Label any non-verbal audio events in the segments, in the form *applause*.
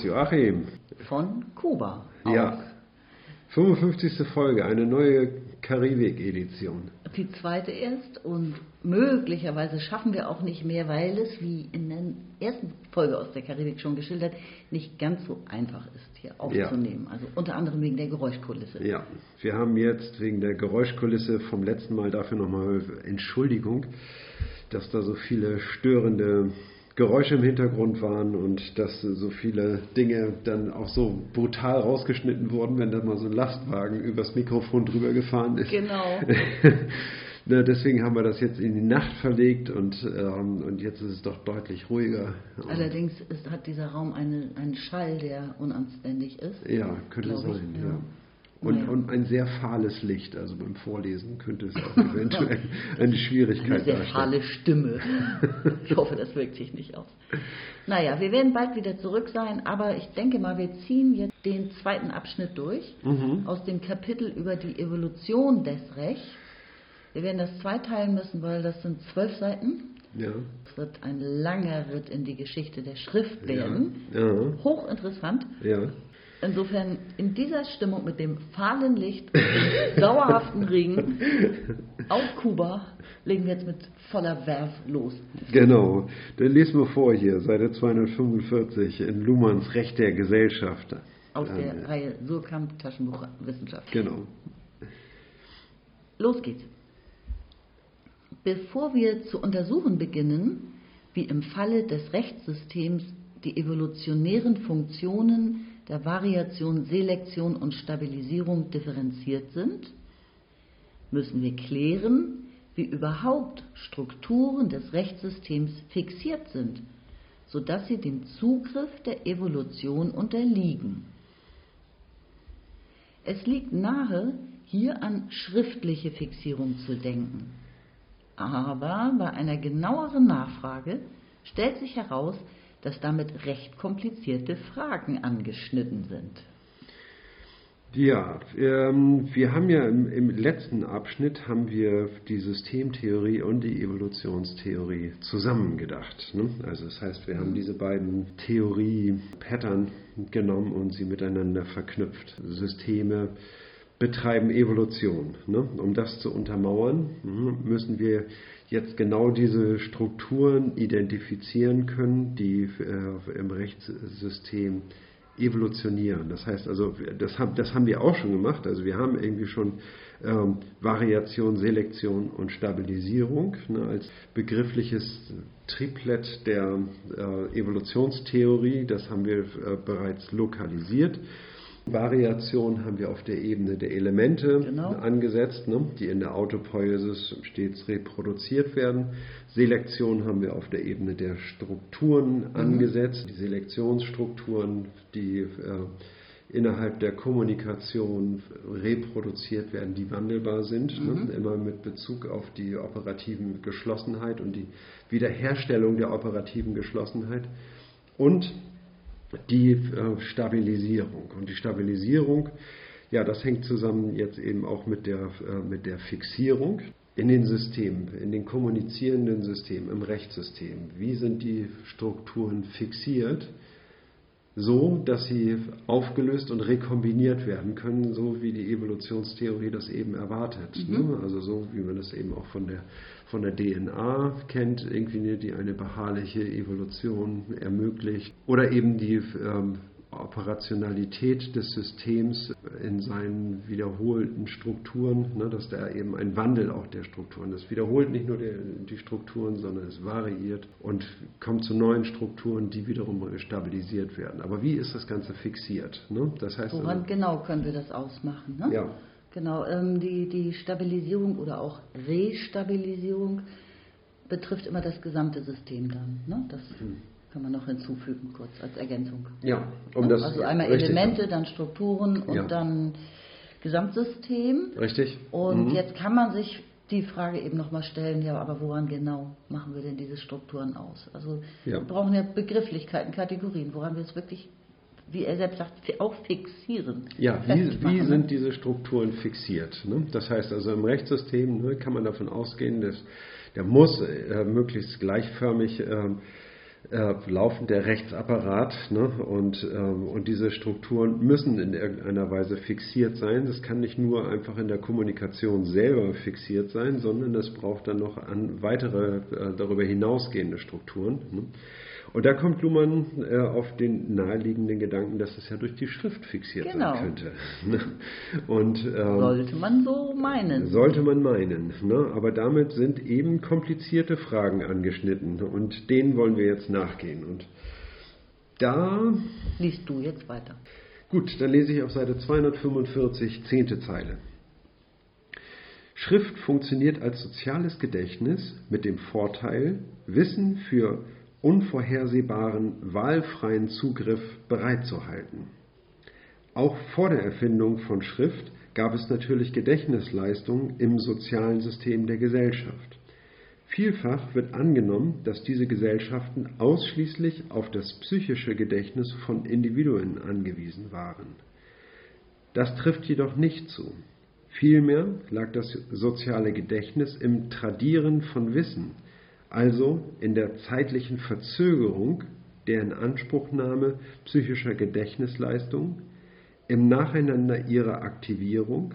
ist Joachim. von Kuba. Ja, 55. Folge, eine neue Karibik-Edition. Die zweite erst und möglicherweise schaffen wir auch nicht mehr, weil es, wie in der ersten Folge aus der Karibik schon geschildert, nicht ganz so einfach ist, hier aufzunehmen. Also unter anderem wegen der Geräuschkulisse. Ja, wir haben jetzt wegen der Geräuschkulisse vom letzten Mal dafür nochmal Entschuldigung, dass da so viele störende Geräusche im Hintergrund waren und dass so viele Dinge dann auch so brutal rausgeschnitten wurden, wenn da mal so ein Lastwagen übers Mikrofon drüber gefahren ist. Genau. *laughs* Na, deswegen haben wir das jetzt in die Nacht verlegt und, ähm, und jetzt ist es doch deutlich ruhiger. Allerdings ist, hat dieser Raum eine, einen Schall, der unanständig ist. Ja, könnte glaub ich, sein, ja. ja. Und, und ein sehr fahles Licht, also beim Vorlesen könnte es auch *laughs* eventuell eine Eine Schwierigkeit sehr darstellen. fahle Stimme. Ich hoffe, das wirkt sich nicht aus. Naja, wir werden bald wieder zurück sein, aber ich denke mal, wir ziehen jetzt den zweiten Abschnitt durch Mhm. aus dem Kapitel über die Evolution des Rechts. Wir werden das zweiteilen müssen, weil das sind zwölf Seiten. Ja. Es wird ein langer Ritt in die Geschichte der Schrift werden. Ja. Hochinteressant. Ja. Insofern in dieser Stimmung mit dem fahlen Licht *laughs* dauerhaften Regen auf Kuba legen wir jetzt mit voller Werf los. Genau. Dann lesen wir vor hier, Seite 245 in Luhmanns Recht der Gesellschaft. Aus der Reihe Surkamp Taschenbuch Wissenschaft. Genau. Los geht's. Bevor wir zu untersuchen beginnen, wie im Falle des Rechtssystems die evolutionären Funktionen der Variation, Selektion und Stabilisierung differenziert sind, müssen wir klären, wie überhaupt Strukturen des Rechtssystems fixiert sind, sodass sie dem Zugriff der Evolution unterliegen. Es liegt nahe, hier an schriftliche Fixierung zu denken. Aber bei einer genaueren Nachfrage stellt sich heraus, dass damit recht komplizierte Fragen angeschnitten sind. Ja, ähm, wir haben ja im, im letzten Abschnitt haben wir die Systemtheorie und die Evolutionstheorie zusammengedacht. Ne? Also das heißt, wir haben diese beiden Theorie-Pattern genommen und sie miteinander verknüpft. Systeme betreiben Evolution. Ne? Um das zu untermauern, mhm, müssen wir jetzt genau diese Strukturen identifizieren können, die äh, im Rechtssystem evolutionieren. Das heißt also, das haben, das haben wir auch schon gemacht. Also wir haben irgendwie schon ähm, Variation, Selektion und Stabilisierung ne, als begriffliches Triplett der äh, Evolutionstheorie. Das haben wir äh, bereits lokalisiert. Variation haben wir auf der Ebene der Elemente Genau. angesetzt, ne, die in der Autopoiesis stets reproduziert werden. Selektion haben wir auf der Ebene der Strukturen angesetzt, die Selektionsstrukturen, die äh, innerhalb der Kommunikation reproduziert werden, die wandelbar sind, ne, immer mit Bezug auf die operativen Geschlossenheit und die Wiederherstellung der operativen Geschlossenheit. Und die äh, Stabilisierung. Und die Stabilisierung, ja, das hängt zusammen jetzt eben auch mit der, äh, mit der Fixierung in den Systemen, in den kommunizierenden Systemen, im Rechtssystem. Wie sind die Strukturen fixiert? So, dass sie aufgelöst und rekombiniert werden können, so wie die Evolutionstheorie das eben erwartet. Ne? Also so, wie man das eben auch von der, von der DNA kennt, irgendwie, die eine beharrliche Evolution ermöglicht. Oder eben die ähm, Operationalität des Systems in seinen wiederholten Strukturen, ne, dass da eben ein Wandel auch der Strukturen ist. wiederholt nicht nur der, die Strukturen, sondern es variiert und kommt zu neuen Strukturen, die wiederum stabilisiert werden. Aber wie ist das Ganze fixiert? Ne? Das heißt, Woran also, genau können wir das ausmachen? Ne? Ja. Genau, ähm, die, die Stabilisierung oder auch Restabilisierung betrifft immer das gesamte System dann. Ne? Das kann man noch hinzufügen, kurz als Ergänzung. ja, um Ne? das also einmal richtig- Elemente, dann Strukturen und Ja. dann Gesamtsystem. Richtig. Und Mhm. jetzt kann man sich die Frage eben nochmal stellen, ja, aber woran genau machen wir denn diese Strukturen aus? Also ja. wir brauchen ja Begrifflichkeiten, Kategorien, woran wir es wirklich, wie er selbst sagt, auch fixieren. Ja, wie, wie sind diese Strukturen fixiert? Ne? Das heißt also im Rechtssystem ne, kann man davon ausgehen, dass der muss äh, möglichst gleichförmig äh, äh, laufend der Rechtsapparat ne? und, ähm, und diese Strukturen müssen in irgendeiner Weise fixiert sein. Das kann nicht nur einfach in der Kommunikation selber fixiert sein, sondern es braucht dann noch an weitere äh, darüber hinausgehende Strukturen. Ne? Und da kommt Luhmann äh, auf den naheliegenden Gedanken, dass es ja durch die Schrift fixiert genau. sein könnte. Ne? Und, ähm, sollte man so meinen. Sollte man meinen. Ne? Aber damit sind eben komplizierte Fragen angeschnitten und denen wollen wir jetzt nachgehen. Und da. Liest du jetzt weiter. Gut, dann lese ich auf Seite 245, zehnte Zeile. Schrift funktioniert als soziales Gedächtnis mit dem Vorteil, Wissen für unvorhersehbaren, wahlfreien Zugriff bereitzuhalten. Auch vor der Erfindung von Schrift gab es natürlich Gedächtnisleistungen im sozialen System der Gesellschaft. Vielfach wird angenommen, dass diese Gesellschaften ausschließlich auf das psychische Gedächtnis von Individuen angewiesen waren. Das trifft jedoch nicht zu. Vielmehr lag das soziale Gedächtnis im Tradieren von Wissen, also in der zeitlichen Verzögerung der Inanspruchnahme psychischer Gedächtnisleistungen, im Nacheinander ihrer Aktivierung,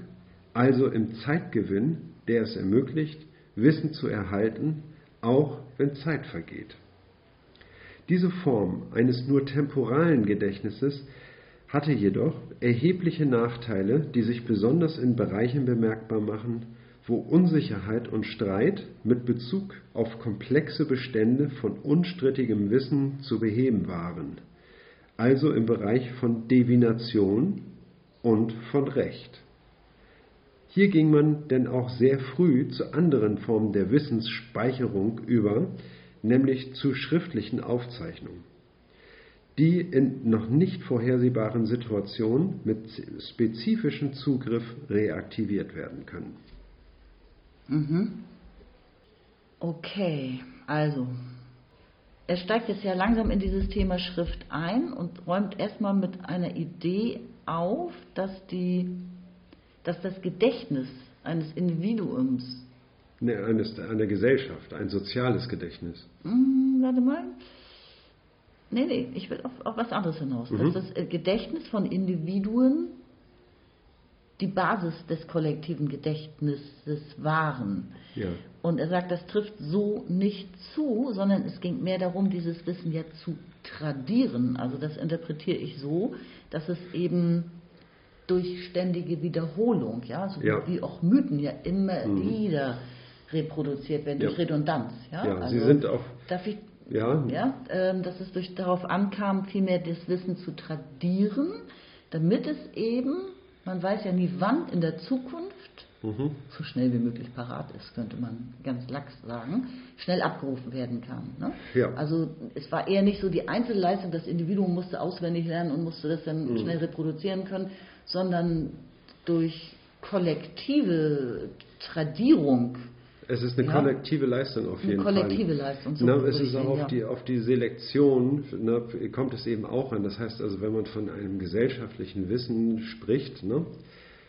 also im Zeitgewinn, der es ermöglicht, Wissen zu erhalten, auch wenn Zeit vergeht. Diese Form eines nur temporalen Gedächtnisses hatte jedoch erhebliche Nachteile, die sich besonders in Bereichen bemerkbar machen, wo Unsicherheit und Streit mit Bezug auf komplexe Bestände von unstrittigem Wissen zu beheben waren, also im Bereich von Divination und von Recht. Hier ging man denn auch sehr früh zu anderen Formen der Wissensspeicherung über, nämlich zu schriftlichen Aufzeichnungen, die in noch nicht vorhersehbaren Situationen mit spezifischem Zugriff reaktiviert werden können. Mhm. Okay, also er steigt jetzt ja langsam in dieses Thema Schrift ein und räumt erstmal mit einer Idee auf, dass, die, dass das Gedächtnis eines Individuums. Ne, eines, einer Gesellschaft, ein soziales Gedächtnis. Hm, warte mal. Nee, nee, ich will auf, auf was anderes hinaus. Mhm. Dass das Gedächtnis von Individuen die Basis des kollektiven Gedächtnisses waren. Ja. Und er sagt, das trifft so nicht zu, sondern es ging mehr darum, dieses Wissen ja zu tradieren. Also das interpretiere ich so, dass es eben durch ständige Wiederholung, ja, so ja. wie auch Mythen ja immer mhm. wieder reproduziert werden, ja. durch Redundanz. Ja, ja also, Sie sind auch. Darf ich ja. ja äh, dass es durch, darauf ankam, vielmehr das Wissen zu tradieren, damit es eben man weiß ja nie, wann in der Zukunft, mhm. so schnell wie möglich parat ist, könnte man ganz lax sagen, schnell abgerufen werden kann. Ne? Ja. Also es war eher nicht so die Einzelleistung, das Individuum musste auswendig lernen und musste das dann mhm. schnell reproduzieren können, sondern durch kollektive Tradierung es ist eine ja. kollektive Leistung auf jeden eine kollektive Fall. Leistung. So Na, es ist auch auf, ja. die, auf die Selektion ne, kommt es eben auch an. Das heißt also, wenn man von einem gesellschaftlichen Wissen spricht, ne,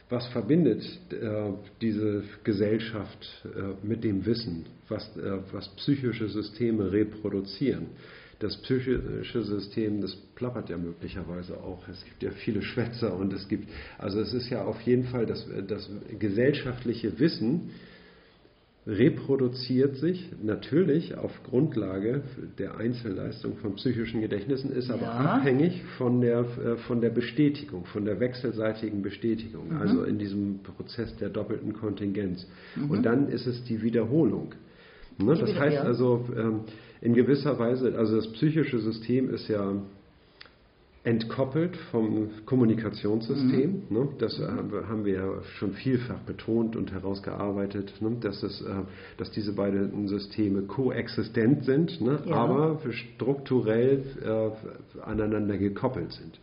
was verbindet äh, diese Gesellschaft äh, mit dem Wissen, was, äh, was psychische Systeme reproduzieren? Das psychische System, das plappert ja möglicherweise auch. Es gibt ja viele Schwätzer und es gibt, also es ist ja auf jeden Fall das, das gesellschaftliche Wissen, reproduziert sich natürlich auf Grundlage der Einzelleistung von psychischen Gedächtnissen, ist aber ja. abhängig von der, äh, von der Bestätigung, von der wechselseitigen Bestätigung, mhm. also in diesem Prozess der doppelten Kontingenz. Mhm. Und dann ist es die Wiederholung. Ne? Das heißt also, ähm, in gewisser Weise, also das psychische System ist ja entkoppelt vom Kommunikationssystem. Mhm. Ne? Das äh, haben wir ja schon vielfach betont und herausgearbeitet, ne? dass, es, äh, dass diese beiden Systeme koexistent sind, ne? ja. aber strukturell äh, aneinander gekoppelt sind.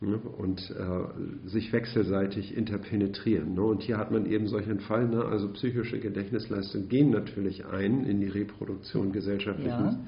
ne, und äh, sich wechselseitig interpenetrieren. Ne? Und hier hat man eben solchen Fall, ne? also psychische Gedächtnisleistungen gehen natürlich ein in die Reproduktion gesellschaftlichen Ja.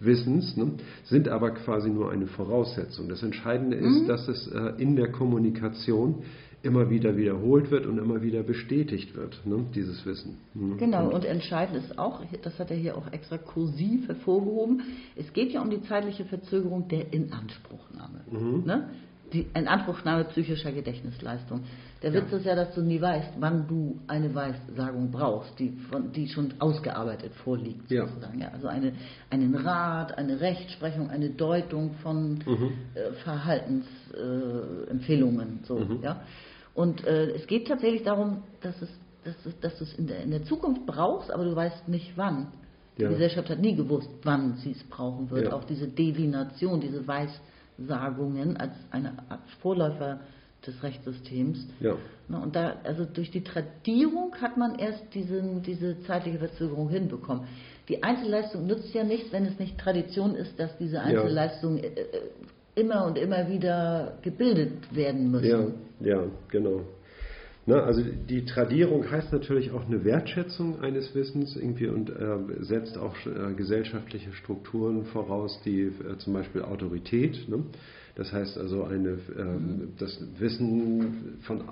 Wissens, ne? sind aber quasi nur eine Voraussetzung. Das Entscheidende ist, Mhm. dass es äh, in der Kommunikation immer wieder wiederholt wird und immer wieder bestätigt wird, ne? dieses Wissen. ne? Genau, und entscheidend ist auch, das hat er hier auch extra kursiv hervorgehoben, es geht ja um die zeitliche Verzögerung der Inanspruchnahme. Mhm. Ne? Die Inanspruchnahme psychischer Gedächtnisleistung. Der Witz ist ja, dass du nie weißt, wann du eine Weissagung brauchst, die, von, die schon ausgearbeitet vorliegt. Ja. Sozusagen. Ja, also eine, einen Rat, eine Rechtsprechung, eine Deutung von Mhm. äh, Verhaltensempfehlungen. Äh, so, Mhm. ja. Und äh, es geht tatsächlich darum, dass, es, dass, es, dass du es in der, in der Zukunft brauchst, aber du weißt nicht wann. Die Ja. Gesellschaft hat nie gewusst, wann sie es brauchen wird. Auch diese Divination, diese Weissagungen als eine Art Vorläufer des Rechtssystems. Ja. Und da, also durch die Tradierung hat man erst diesen, diese zeitliche Verzögerung hinbekommen. Die Einzelleistung nützt ja nichts, wenn es nicht Tradition ist, dass diese Einzelleistungen äh, äh, immer und immer wieder gebildet werden müssen. Ja, ja, genau. Na, also die Tradierung heißt natürlich auch eine Wertschätzung eines Wissens irgendwie und äh, setzt auch äh, gesellschaftliche Strukturen voraus, die äh, zum Beispiel Autorität. Ne? Das heißt also eine, ähm, das Wissen von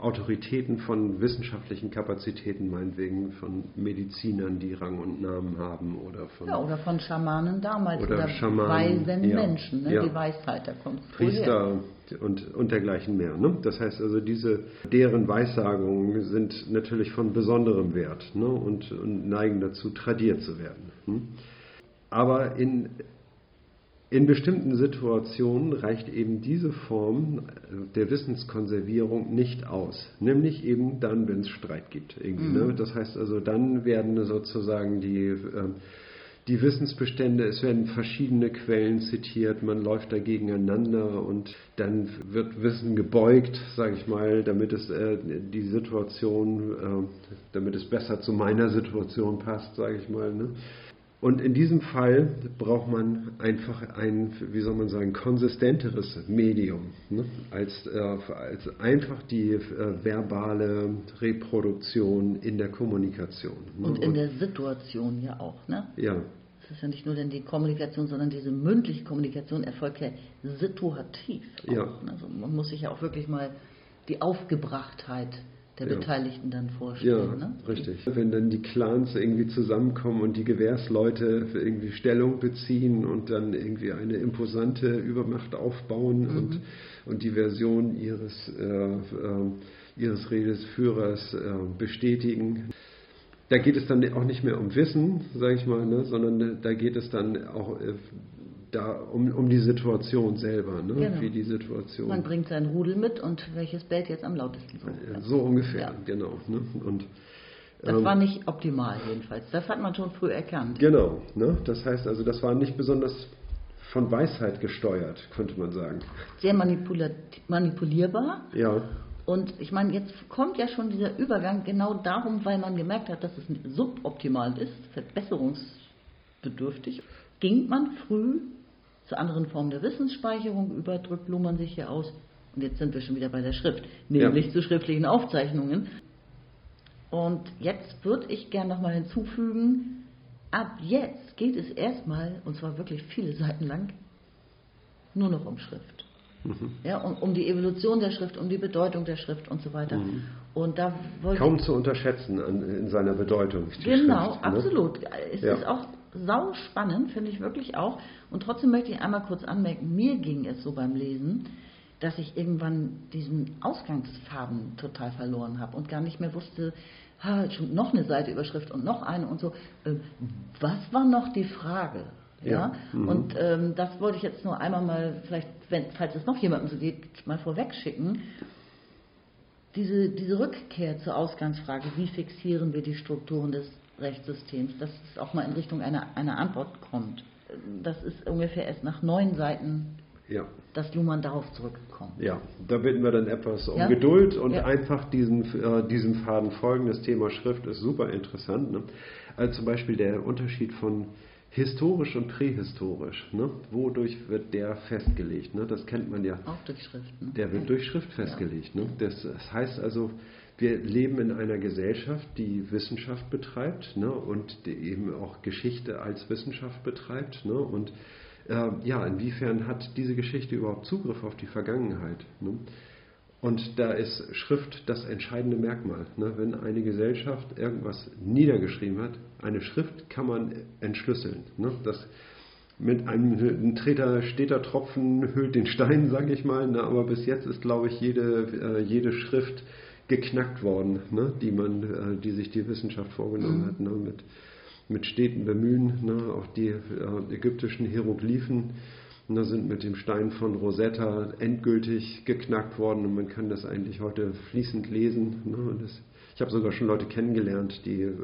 Autoritäten von wissenschaftlichen Kapazitäten, meinetwegen von Medizinern, die Rang und Namen haben oder von Ja, oder von Schamanen damals Oder oder, Schamanen, weisen ja, Menschen, ne? ja. die Weisheit, da kommt vorher. Und, und dergleichen mehr. Ne? Das heißt also, diese, deren Weissagungen sind natürlich von besonderem Wert ne? und, und neigen dazu, tradiert zu werden. Hm? Aber in, in bestimmten Situationen reicht eben diese Form äh, der Wissenskonservierung nicht aus. Nämlich eben dann, wenn es Streit gibt. Irgendwie, ne? Das heißt also, dann werden sozusagen die, ähm, die Wissensbestände, es werden verschiedene Quellen zitiert, man läuft da gegeneinander und dann wird Wissen gebeugt, sage ich mal, damit es äh, die Situation, äh, damit es besser zu meiner Situation passt, sage ich mal. Ne? Und in diesem Fall braucht man einfach ein, wie soll man sagen, konsistenteres Medium, ne? als, äh, als einfach die äh, verbale Reproduktion in der Kommunikation. Ne? Und in der Situation ja auch. Ne? ja, Es ist ja nicht nur denn die Kommunikation, sondern diese mündliche Kommunikation erfolgt ja situativ. Auch, Ja. ne? Also man muss sich ja auch wirklich mal die Aufgebrachtheit der Ja. Beteiligten dann Ja, vorstellen. ne? richtig. Wenn dann die Clans irgendwie zusammenkommen und die Gewährsleute irgendwie Stellung beziehen und dann irgendwie eine imposante Übermacht aufbauen Mhm. und, und die Version ihres, äh, äh, ihres Redesführers äh, bestätigen. Da geht es dann auch nicht mehr um Wissen, sage ich mal, ne, sondern da geht es dann auch äh, da um, um die Situation selber, ne, Genau. wie die Situation. Man bringt sein Rudel mit und welches bellt jetzt am lautesten so. Ja, so ungefähr, Ja. genau. Ne? Und, Das ähm, war nicht optimal jedenfalls. Das hat man schon früh erkannt. Genau, ne? das heißt also, das war nicht besonders von Weisheit gesteuert, könnte man sagen. Sehr manipulierbar. Ja, Und ich meine, jetzt kommt ja schon dieser Übergang genau darum, weil man gemerkt hat, dass es suboptimal ist, verbesserungsbedürftig, ging man früh zu anderen Formen der Wissensspeicherung über, drückt Luhmann sich hier aus. Und jetzt sind wir schon wieder bei der Schrift, nämlich Ja. zu schriftlichen Aufzeichnungen. Und jetzt würde ich gerne nochmal hinzufügen, ab jetzt geht es erstmal, und zwar wirklich viele Seiten lang, nur noch um Schrift. Ja, um, um die Evolution der Schrift, um die Bedeutung der Schrift und so weiter. Und da kaum zu unterschätzen an, in seiner Bedeutung. Genau, Schrift, ne? absolut. Es Ja. ist auch sau spannend, finde ich wirklich auch. Und trotzdem möchte ich einmal kurz anmerken, mir ging es so beim Lesen, dass ich irgendwann diesen Ausgangsfaden total verloren habe und gar nicht mehr wusste, ha, schon noch eine Seite Überschrift und noch eine und so. Ähm, Was war noch die Frage? Ja, mhm. und ähm, das wollte ich jetzt nur einmal mal, vielleicht, wenn, falls es noch jemandem so geht, mal vorweg schicken diese, diese Rückkehr zur Ausgangsfrage, wie fixieren wir die Strukturen des Rechtssystems, dass es auch mal in Richtung einer, einer Antwort kommt. Das ist ungefähr erst nach neun Seiten, Ja, dass Luhmann darauf zurückkommt. ja, da bitten wir dann etwas um Ja? Geduld und Ja. einfach diesen, äh, diesem Faden folgen. Das Thema Schrift ist super interessant. Ne? Also zum Beispiel der Unterschied von historisch und prähistorisch. Ne? Wodurch wird der festgelegt? Ne? Das kennt man ja. Auch durch Schriften. Der wird durch Schrift festgelegt. Ne? Das, das heißt also, wir leben in einer Gesellschaft, die Wissenschaft betreibt ne? und die eben auch Geschichte als Wissenschaft betreibt. Ne? Und äh, ja, inwiefern hat diese Geschichte überhaupt Zugriff auf die Vergangenheit? Ne? Und da ist Schrift das entscheidende Merkmal. Ne? Wenn eine Gesellschaft irgendwas niedergeschrieben hat, eine Schrift kann man entschlüsseln. Ne? Das mit einem ein Treter, steter Tropfen hüllt den Stein, *laughs* sage ich mal. Ne? Aber bis jetzt ist, glaube ich, jede, äh, jede Schrift geknackt worden, ne? die, man, äh, die sich die Wissenschaft vorgenommen mhm. hat. Mit, mit steten Bemühen, auch die äh, ägyptischen Hieroglyphen da sind mit dem Stein von Rosetta endgültig geknackt worden und man kann das eigentlich heute fließend lesen. Ne? Das, ich habe sogar schon Leute kennengelernt, die äh,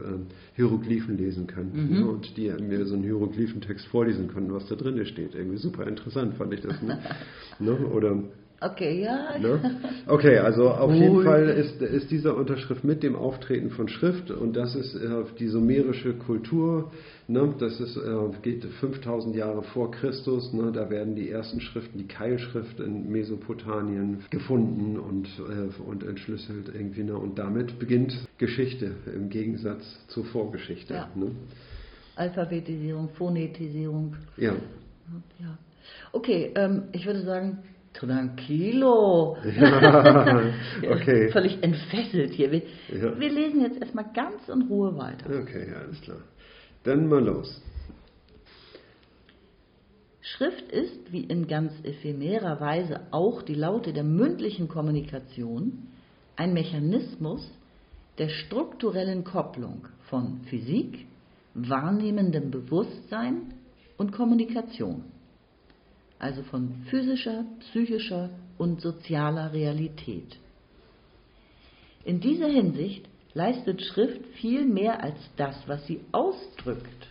Hieroglyphen lesen können mhm. ne? und die mir so einen Hieroglyphentext vorlesen können, was da drin steht. Irgendwie super interessant fand ich das. Ne? *laughs* ne? Oder Okay, ja. Ne? Okay, also auf cool. jeden Fall ist, ist diese Unterschrift mit dem Auftreten von Schrift und das ist äh, die sumerische Kultur. Ne? Das ist, äh, geht 5000 Jahre vor Christus. Ne? Da werden die ersten Schriften, die Keilschrift in Mesopotamien gefunden und, äh, und entschlüsselt irgendwie. Ne? Und damit beginnt Geschichte im Gegensatz zur Vorgeschichte. Ja. Ne? Alphabetisierung, Phonetisierung. Ja. ja. Okay, ähm, ich würde sagen, Tranquilo. Ja, *laughs* okay. Völlig entfesselt hier. Wir, ja. wir, lesen jetzt erstmal ganz in Ruhe weiter. Okay, alles klar. Dann mal los. Schrift ist, wie in ganz ephemerer Weise auch die Laute der mündlichen Kommunikation, ein Mechanismus der strukturellen Kopplung von Physik, wahrnehmendem Bewusstsein und Kommunikation also von physischer, psychischer und sozialer Realität. In dieser Hinsicht leistet Schrift viel mehr als das, was sie ausdrückt,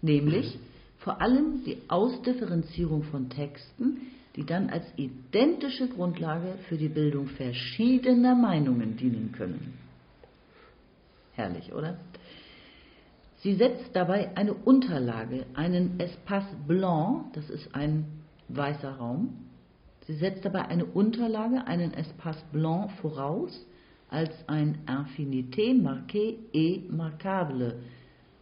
nämlich vor allem die Ausdifferenzierung von Texten, die dann als identische Grundlage für die Bildung verschiedener Meinungen dienen können. Herrlich, oder? Sie setzt dabei eine Unterlage, einen Espace Blanc, das ist ein weißer Raum. Sie setzt dabei eine Unterlage, einen Espace Blanc voraus, als ein Infinité marqué et marquable,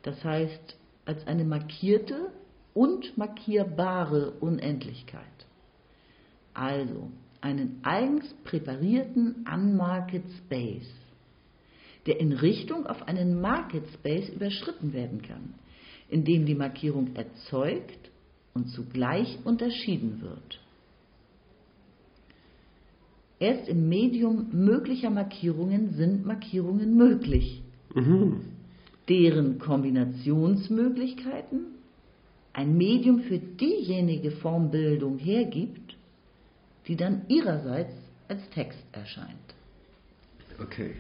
das heißt als eine markierte und markierbare Unendlichkeit. Also einen eigens präparierten Unmarket Space, der in Richtung auf einen Market Space überschritten werden kann, indem die Markierung erzeugt und zugleich unterschieden wird. Erst im Medium möglicher Markierungen sind Markierungen möglich, mhm. deren Kombinationsmöglichkeiten ein Medium für diejenige Formbildung hergibt, die dann ihrerseits als Text erscheint. Okay.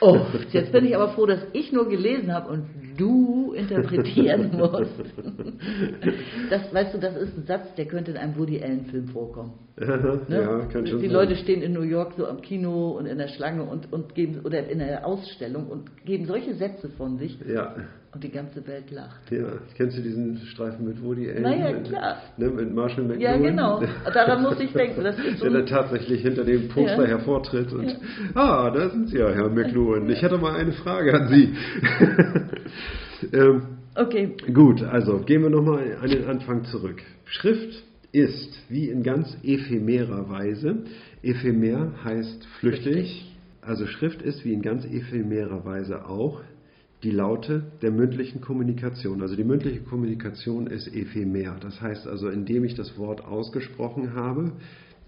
Oh, jetzt bin ich aber froh, dass ich nur gelesen habe und du interpretieren *laughs* musst. Das, weißt du, das ist ein Satz, der könnte in einem Woody Allen-Film vorkommen. *laughs* ne? Ja, kann schon Die sein. Leute stehen in New York so am Kino und in der Schlange und, und geben oder in der Ausstellung und geben solche Sätze von sich. Ja. Und die ganze Welt lacht. Ja, kennst du diesen Streifen mit Woody Allen? Naja, klar. Ne, mit Marshall McLuhan. Ja, genau. Daran muss ich denken. Das ist *laughs* so der tatsächlich hinter dem Poster ja. hervortritt und, ja. ah, da sind Sie ja, Herr McLuhan. Ich hätte mal eine Frage an Sie. *laughs* ähm, okay. Gut, also gehen wir nochmal an den Anfang zurück. Schrift ist, wie in ganz ephemerer Weise, ephemer heißt flüchtig, also Schrift ist wie in ganz ephemerer Weise auch die Laute der mündlichen Kommunikation. Also die mündliche Kommunikation ist ephemer. Das heißt also, indem ich das Wort ausgesprochen habe,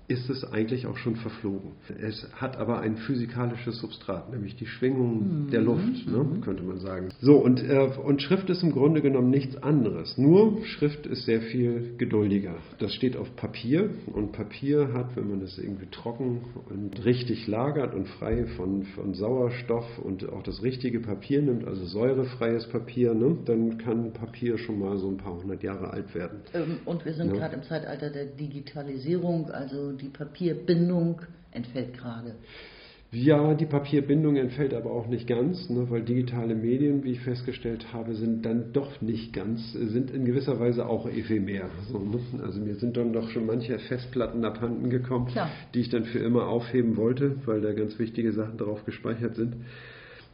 ist es eigentlich auch schon verflogen. Es hat aber ein physikalisches Substrat, nämlich die Schwingung mhm. der Luft, ne, mhm. könnte man sagen. So, und, äh, und Schrift ist im Grunde genommen nichts anderes. Nur Schrift ist sehr viel geduldiger. Das steht auf Papier und Papier hat, wenn man es irgendwie trocken und richtig lagert und frei von, von Sauerstoff und auch das richtige Papier nimmt, also säurefreies Papier, ne, dann kann Papier schon mal so ein paar hundert Jahre alt werden. Ähm, und wir sind ja. gerade im Zeitalter der Digitalisierung, also die Papierbindung entfällt gerade. Ja, die Papierbindung entfällt aber auch nicht ganz, ne, weil digitale Medien, wie ich festgestellt habe, sind dann doch nicht ganz, sind in gewisser Weise auch ephemer. So, ne? Also mir sind dann doch schon manche Festplatten abhanden gekommen, Klar. die ich dann für immer aufheben wollte, weil da ganz wichtige Sachen drauf gespeichert sind.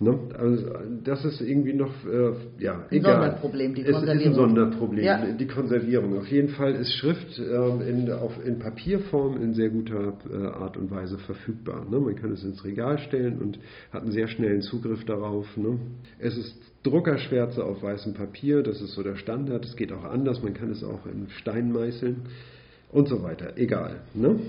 Ne? Also das ist irgendwie noch, äh, ja, ein egal. Sonderproblem, die Konservierung. Es ist ein Sonderproblem, ja. die Konservierung. Auf jeden Fall ist Schrift äh, in, auf, in Papierform in sehr guter äh, Art und Weise verfügbar. Ne? Man kann es ins Regal stellen und hat einen sehr schnellen Zugriff darauf. Ne? Es ist Druckerschwärze auf weißem Papier, das ist so der Standard. Es geht auch anders, man kann es auch in Stein meißeln und so weiter. Egal. Ne?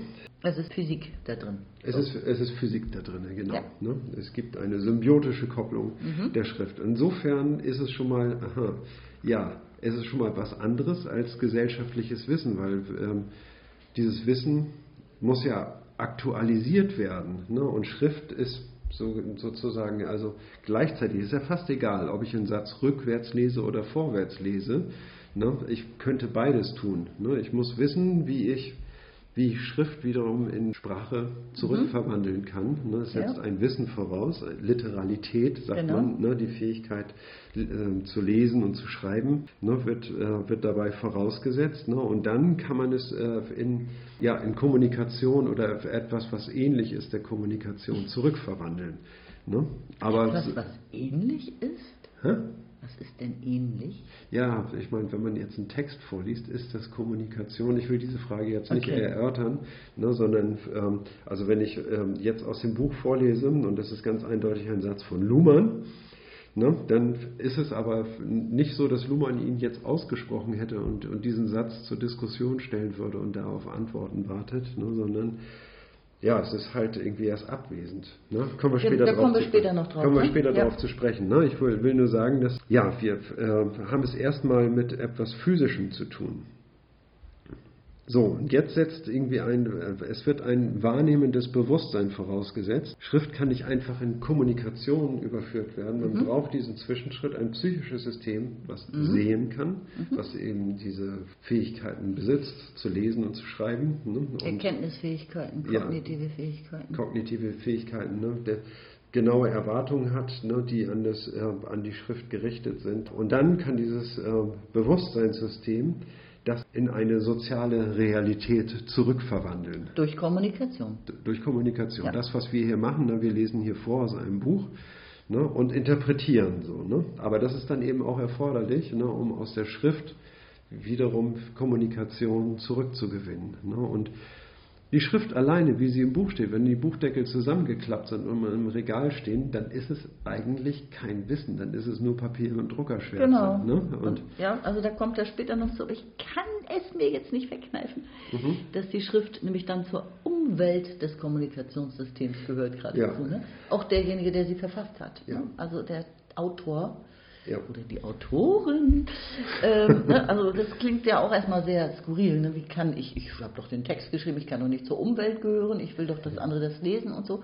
Es ist Physik da drin. Es, ist, es ist Physik da drin, genau. Ja. Ne? Es gibt eine symbiotische Kopplung mhm. der Schrift. Insofern ist es schon mal, aha, ja, es ist schon mal was anderes als gesellschaftliches Wissen, weil ähm, dieses Wissen muss ja aktualisiert werden. Ne? Und Schrift ist so, sozusagen, also gleichzeitig ist ja fast egal, ob ich einen Satz rückwärts lese oder vorwärts lese. Ne? Ich könnte beides tun. Ne? Ich muss wissen, wie ich wie ich Schrift wiederum in Sprache zurückverwandeln mhm. kann. Ne, das setzt ja. ein Wissen voraus, Literalität, sagt genau. man, ne, die Fähigkeit äh, zu lesen und zu schreiben, ne, wird, äh, wird dabei vorausgesetzt. Ne, und dann kann man es äh, in, ja, in Kommunikation oder etwas, was ähnlich ist der Kommunikation, zurückverwandeln. Ne? Aber etwas, was ähnlich ist? Hä? Was ist denn ähnlich? Ja, ich meine, wenn man jetzt einen Text vorliest, ist das Kommunikation. Ich will diese Frage jetzt nicht okay. erörtern, ne, sondern ähm, also wenn ich ähm, jetzt aus dem Buch vorlese, und das ist ganz eindeutig ein Satz von Luhmann, ne, dann ist es aber nicht so, dass Luhmann ihn jetzt ausgesprochen hätte und, und diesen Satz zur Diskussion stellen würde und darauf Antworten wartet, ne, sondern ja, es ist halt irgendwie erst abwesend. Ne? Kommen wir später, da drauf kommen wir später noch drauf. Kommen wir ne? später ja. darauf zu sprechen. Ne? Ich will, will, nur sagen, dass ja, wir äh, haben es erstmal mit etwas Physischem zu tun. So, und jetzt setzt irgendwie ein, es wird ein wahrnehmendes Bewusstsein vorausgesetzt. Schrift kann nicht einfach in Kommunikation überführt werden. Man mhm. braucht diesen Zwischenschritt, ein psychisches System, was mhm. sehen kann, mhm. was eben diese Fähigkeiten besitzt, zu lesen und zu schreiben. Ne? Erkenntnisfähigkeiten, kognitive ja, Fähigkeiten. Kognitive Fähigkeiten, ne? der genaue Erwartungen hat, ne? die an, das, äh, an die Schrift gerichtet sind. Und dann kann dieses äh, Bewusstseinssystem das in eine soziale Realität zurückverwandeln. Durch Kommunikation. D durch Kommunikation. Ja. Das, was wir hier machen, ne, wir lesen hier vor aus einem Buch ne, und interpretieren so. Ne? Aber das ist dann eben auch erforderlich, ne, um aus der Schrift wiederum Kommunikation zurückzugewinnen. Ne? Und die Schrift alleine, wie sie im Buch steht, wenn die Buchdeckel zusammengeklappt sind und im Regal stehen, dann ist es eigentlich kein Wissen, dann ist es nur Papier und Druckerschwärze. Genau. Ne? Und, und, ja, also da kommt er später noch so, ich kann es mir jetzt nicht wegkneifen, mhm. dass die Schrift nämlich dann zur Umwelt des Kommunikationssystems gehört gerade ja. Ne? Auch derjenige, der sie verfasst hat. Ja. Ne? Also der Autor ja. oder die Autorin. Ähm, ne, also das klingt ja auch erstmal sehr skurril. Ne? Wie kann ich, ich habe doch den Text geschrieben, ich kann doch nicht zur Umwelt gehören, ich will doch, dass andere das lesen und so.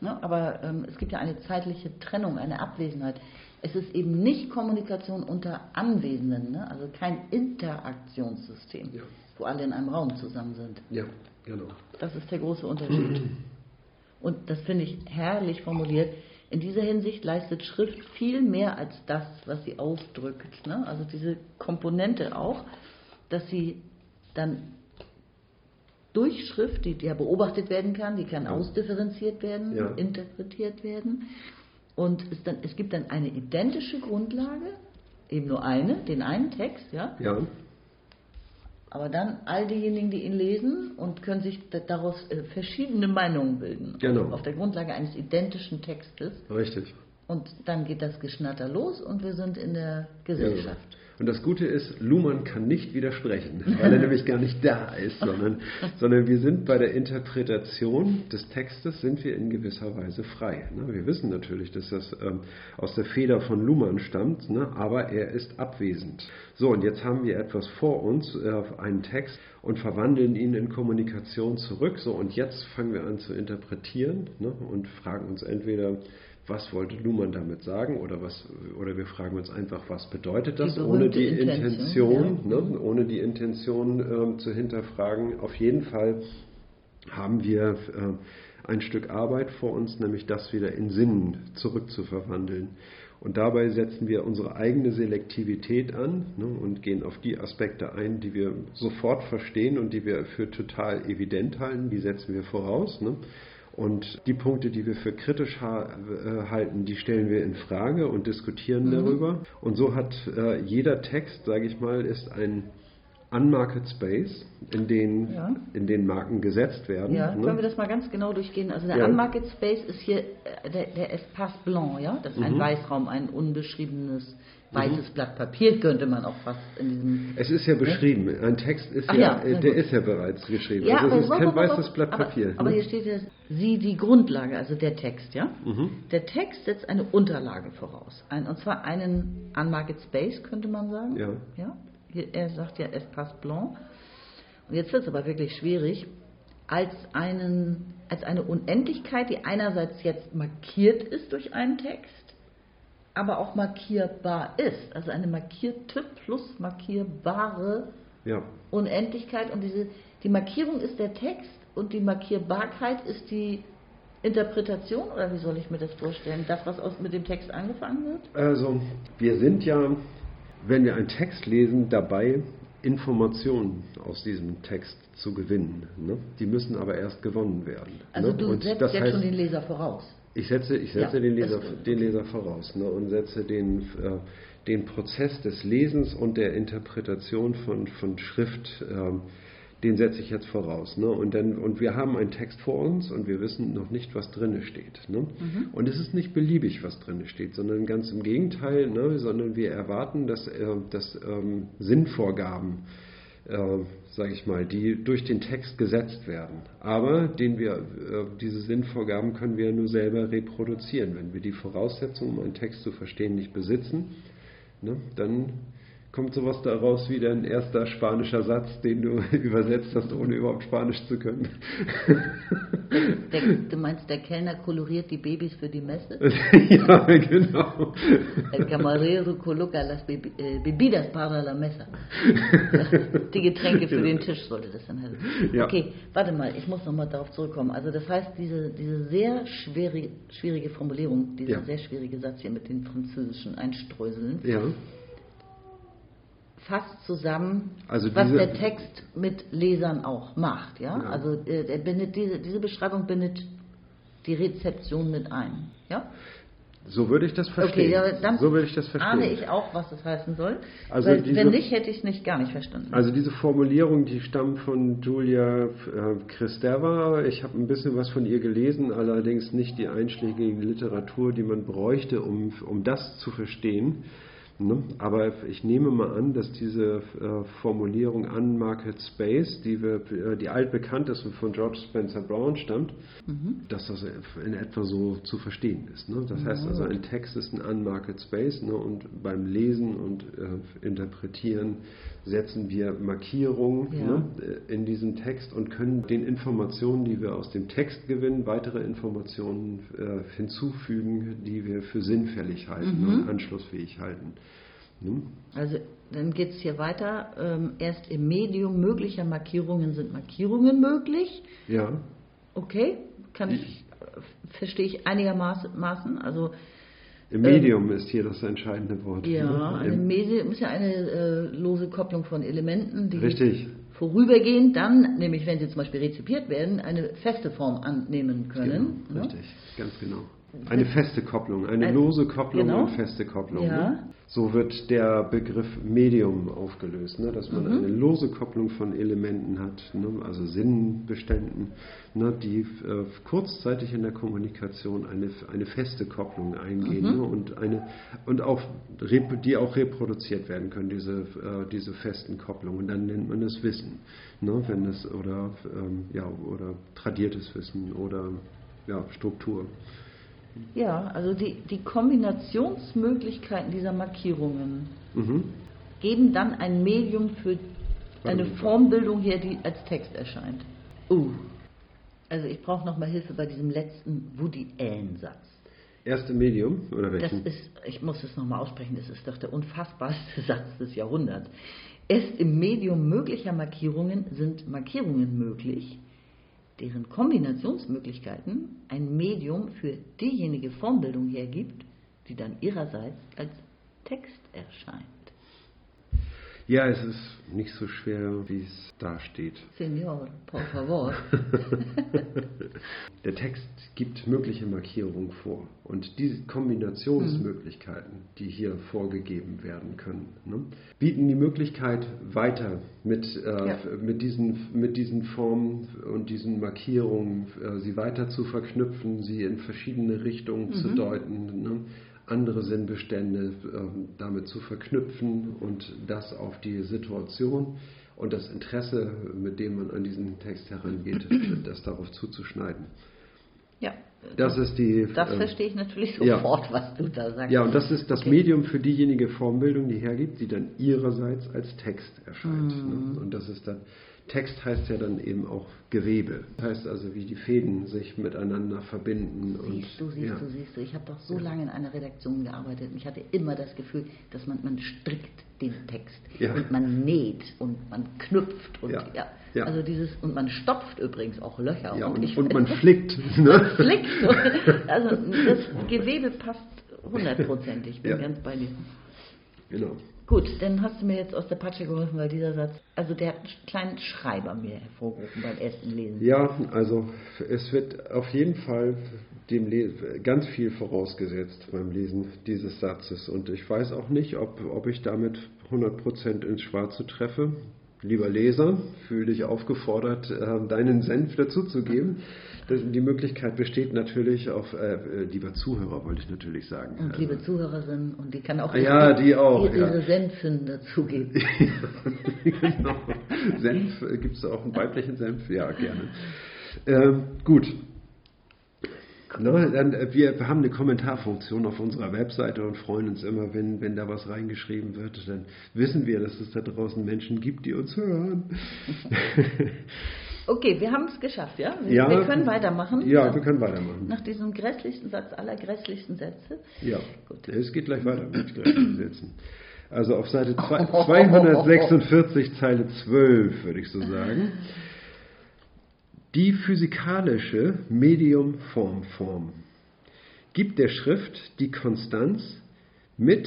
Ne? Aber ähm, es gibt ja eine zeitliche Trennung, eine Abwesenheit. Es ist eben nicht Kommunikation unter Anwesenden, ne? also kein Interaktionssystem, ja. wo alle in einem Raum zusammen sind. Ja, genau. Das ist der große Unterschied. Und das finde ich herrlich formuliert in dieser Hinsicht leistet Schrift viel mehr als das, was sie ausdrückt. Ne? Also diese Komponente auch, dass sie dann durch Schrift, die, die ja beobachtet werden kann, die kann ja. ausdifferenziert werden, ja. interpretiert werden. Und es, dann, es gibt dann eine identische Grundlage, eben nur eine, den einen Text, ja. ja. Aber dann all diejenigen, die ihn lesen und können sich daraus äh, verschiedene Meinungen bilden. Genau. Auf der Grundlage eines identischen Textes. Richtig. Und dann geht das Geschnatter los und wir sind in der Gesellschaft. Ja. Und das Gute ist, Luhmann kann nicht widersprechen, *laughs* weil er nämlich gar nicht da ist, sondern, *laughs* sondern wir sind bei der Interpretation des Textes, sind wir in gewisser Weise frei. Ne? Wir wissen natürlich, dass das ähm, aus der Feder von Luhmann stammt, ne? aber er ist abwesend. So, und jetzt haben wir etwas vor uns, äh, einen Text, und verwandeln ihn in Kommunikation zurück. So, und jetzt fangen wir an zu interpretieren ne? und fragen uns entweder, was wollte Luhmann damit sagen oder was oder wir fragen uns einfach, was bedeutet das, die ohne die Intention, ja. ne, ohne die Intention ähm, zu hinterfragen. Auf jeden Fall haben wir äh, ein Stück Arbeit vor uns, nämlich das wieder in Sinn zurückzuverwandeln. Und dabei setzen wir unsere eigene Selektivität an ne, und gehen auf die Aspekte ein, die wir sofort verstehen und die wir für total evident halten. Die setzen wir voraus. Ne. Und die Punkte, die wir für kritisch ha äh, halten, die stellen wir in Frage und diskutieren mhm. darüber. Und so hat äh, jeder Text, sage ich mal, ist ein Unmarket Space, in den, ja. in den Marken gesetzt werden. Ja, ne? können wir das mal ganz genau durchgehen. Also der ja. Unmarket Space ist hier äh, der, der Espace Blanc, ja? Das ist mhm. ein Weißraum, ein unbeschriebenes weißes mhm. Blatt Papier könnte man auch fast in diesem. Es ist ja beschrieben. Ne? Ein Text ist Ach ja, ja der ist ja bereits geschrieben. Ja, also es ist kein weißes Blatt Papier. Aber, aber ne? hier steht ja Sie die Grundlage, also der Text, ja. Mhm. Der Text setzt eine Unterlage voraus, ein, und zwar einen Unmarket Space könnte man sagen. Ja. ja? er sagt ja Espace Blanc. Und jetzt wird es aber wirklich schwierig, als, einen, als eine Unendlichkeit, die einerseits jetzt markiert ist durch einen Text, aber auch markierbar ist. Also eine markierte plus markierbare ja. Unendlichkeit. Und diese, die Markierung ist der Text und die Markierbarkeit ist die Interpretation oder wie soll ich mir das vorstellen? Das, was aus, mit dem Text angefangen wird? Also, wir sind ja wenn wir einen Text lesen, dabei Informationen aus diesem Text zu gewinnen. Ne? Die müssen aber erst gewonnen werden. Also ne? du und setzt jetzt heißt, schon den Leser voraus. Ich setze, ich setze ja, den, Leser, den Leser voraus ne? und setze den, äh, den Prozess des Lesens und der Interpretation von, von Schrift äh, den setze ich jetzt voraus. Ne? Und, dann, und wir haben einen Text vor uns und wir wissen noch nicht, was drinne steht. Ne? Mhm. Und es ist nicht beliebig, was drinne steht, sondern ganz im Gegenteil, ne? sondern wir erwarten, dass, äh, dass ähm, Sinnvorgaben, äh, sage ich mal, die durch den Text gesetzt werden. Aber den wir, äh, diese Sinnvorgaben können wir nur selber reproduzieren. Wenn wir die Voraussetzungen, um einen Text zu verstehen, nicht besitzen, ne? dann kommt sowas daraus wie dein erster spanischer Satz, den du *laughs* übersetzt hast, ohne überhaupt Spanisch zu können. Der, *laughs* du meinst, der Kellner koloriert die Babys für die Messe? *laughs* ja, genau. El camarero coloca las eh, bebidas para la mesa. Die Getränke für den Tisch sollte das dann heißen. Ja. Okay, warte mal, ich muss nochmal darauf zurückkommen. Also das heißt, diese, diese sehr schwierige, schwierige Formulierung, dieser ja. sehr schwierige Satz hier mit den französischen Einstreuseln, ja fasst zusammen, also was der Text mit Lesern auch macht. Ja? ja. Also äh, er bindet diese, diese Beschreibung bindet die Rezeption mit ein. Ja? So würde ich das verstehen. Okay, dann so würde ich das verstehen. ahne ich auch, was das heißen soll. Also Weil, diese, wenn nicht, hätte ich es nicht gar nicht verstanden. Also diese Formulierung, die stammt von Julia äh, Kristeva. Ich habe ein bisschen was von ihr gelesen, allerdings nicht die einschlägige Literatur, die man bräuchte, um, um das zu verstehen. Ne? Aber ich nehme mal an, dass diese äh, Formulierung Unmarket Space, die, wir, äh, die altbekannt ist und von George Spencer Brown stammt, mhm. dass das in etwa so zu verstehen ist. Ne? Das heißt also, ein Text ist ein Unmarket Space ne? und beim Lesen und äh, Interpretieren setzen wir Markierungen ja. ne, in diesem Text und können den Informationen, die wir aus dem Text gewinnen, weitere Informationen äh, hinzufügen, die wir für sinnfällig halten mhm. und anschlussfähig halten. Ne? Also dann geht es hier weiter. Ähm, erst im Medium möglicher Markierungen sind Markierungen möglich. Ja. Okay, kann ich, ich verstehe ich einigermaßen. Also Medium ähm, ist hier das entscheidende Wort. Ja, ne? eine Medium ist ja eine äh, lose Kopplung von Elementen, die Richtig. vorübergehend dann, nämlich wenn sie zum Beispiel rezipiert werden, eine feste Form annehmen können. Genau, ne? Richtig, ganz genau. Eine feste Kopplung, eine ein, lose Kopplung genau. und feste Kopplung. Ja. Ne? So wird der Begriff Medium aufgelöst, ne? dass man mhm. eine lose Kopplung von Elementen hat, ne? also Sinnbeständen, ne? die äh, kurzzeitig in der Kommunikation eine, eine feste Kopplung eingehen mhm. ne? und, eine, und auch, die auch reproduziert werden können, diese, äh, diese festen Kopplungen. Und dann nennt man das Wissen, ne? wenn es oder, ähm, ja, oder tradiertes Wissen oder ja, Struktur. Ja, also die, die Kombinationsmöglichkeiten dieser Markierungen mhm. geben dann ein Medium für eine Formbildung her, die als Text erscheint. Uh. Also ich brauche nochmal Hilfe bei diesem letzten Woody Allen-Satz. Erste Medium oder welchen? Das ist, ich muss es nochmal aussprechen, das ist doch der unfassbarste *laughs* Satz des Jahrhunderts. Erst im Medium möglicher Markierungen sind Markierungen möglich, deren Kombinationsmöglichkeiten ein Medium für diejenige Formbildung hergibt, die dann ihrerseits als Text erscheint. Ja, es ist nicht so schwer, wie es da steht. Senor, por favor. *laughs* Der Text gibt mögliche Markierungen vor und diese Kombinationsmöglichkeiten, die hier vorgegeben werden können, ne, bieten die Möglichkeit weiter mit, äh, Ja. mit, diesen, mit diesen Formen und diesen Markierungen, äh, sie weiter zu verknüpfen, sie in verschiedene Richtungen zu deuten. Ne, andere Sinnbestände ähm, damit zu verknüpfen und das auf die Situation und das Interesse, mit dem man an diesen Text herangeht, *clears throat* das darauf zuzuschneiden. Ja, Das ist die. das äh, verstehe ich natürlich ja. sofort, was du da sagst. Ja, und das ist das Okay. Medium für diejenige Formbildung, die hergibt, die dann ihrerseits als Text erscheint. Mhm. Ne? Und das ist dann, Text heißt ja dann eben auch Gewebe. Das heißt also, wie die Fäden sich miteinander verbinden. Siehst du, und, siehst ja. du, siehst du. Ich habe doch so lange in einer Redaktion gearbeitet und ich hatte immer das Gefühl, dass man, man strickt den Text Ja. und man näht und man knüpft und Ja. ja. Ja. Also dieses und man stopft übrigens auch Löcher Ja, und, und, ich und man flickt. *laughs* Ne? flickt. Also das *laughs* Gewebe passt hundertprozentig. Ich bin Ja. ganz bei dir. Genau. Gut, dann hast du mir jetzt aus der Patsche geholfen, weil dieser Satz, also der hat einen kleinen Schreiber mir hervorgerufen beim ersten Lesen. Ja, also es wird auf jeden Fall dem Le ganz viel vorausgesetzt beim Lesen dieses Satzes. Und ich weiß auch nicht, ob, ob ich damit 100% ins Schwarze treffe. Lieber Leser, fühle dich aufgefordert, äh, deinen Senf dazuzugeben. *laughs* Die Möglichkeit besteht natürlich auf, äh, äh, lieber Zuhörer, wollte ich natürlich sagen. Und liebe Zuhörerinnen, und die kann auch Ja, die auch, ihre, ja. ihre Senfen dazugeben. *laughs* genau. Senf, gibt es auch einen weiblichen Senf? Ja, gerne. Ähm, gut. Na, dann, äh, wir haben eine Kommentarfunktion auf unserer Webseite und freuen uns immer, wenn, wenn da was reingeschrieben wird. Dann wissen wir, dass es da draußen Menschen gibt, die uns hören. *laughs* Okay, wir haben es geschafft, ja? Wir, Ja. wir können weitermachen. Ja, wir können weitermachen. Nach diesem grässlichsten Satz aller grässlichsten Sätze. Ja, Gut. es geht gleich weiter mit gleichen Sätzen. Also auf Seite zwei- *laughs* 246, Zeile 12, würde ich so sagen. Die physikalische Medium-Form-Form gibt der Schrift die Konstanz mit,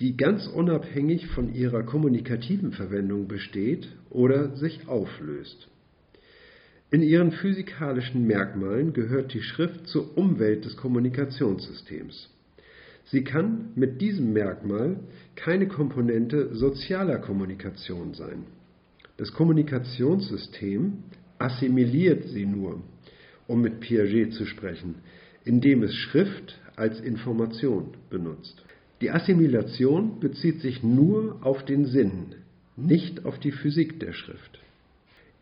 die ganz unabhängig von ihrer kommunikativen Verwendung besteht oder sich auflöst. In ihren physikalischen Merkmalen gehört die Schrift zur Umwelt des Kommunikationssystems. Sie kann mit diesem Merkmal keine Komponente sozialer Kommunikation sein. Das Kommunikationssystem assimiliert sie nur, um mit Piaget zu sprechen, indem es Schrift als Information benutzt. Die Assimilation bezieht sich nur auf den Sinn, nicht auf die Physik der Schrift.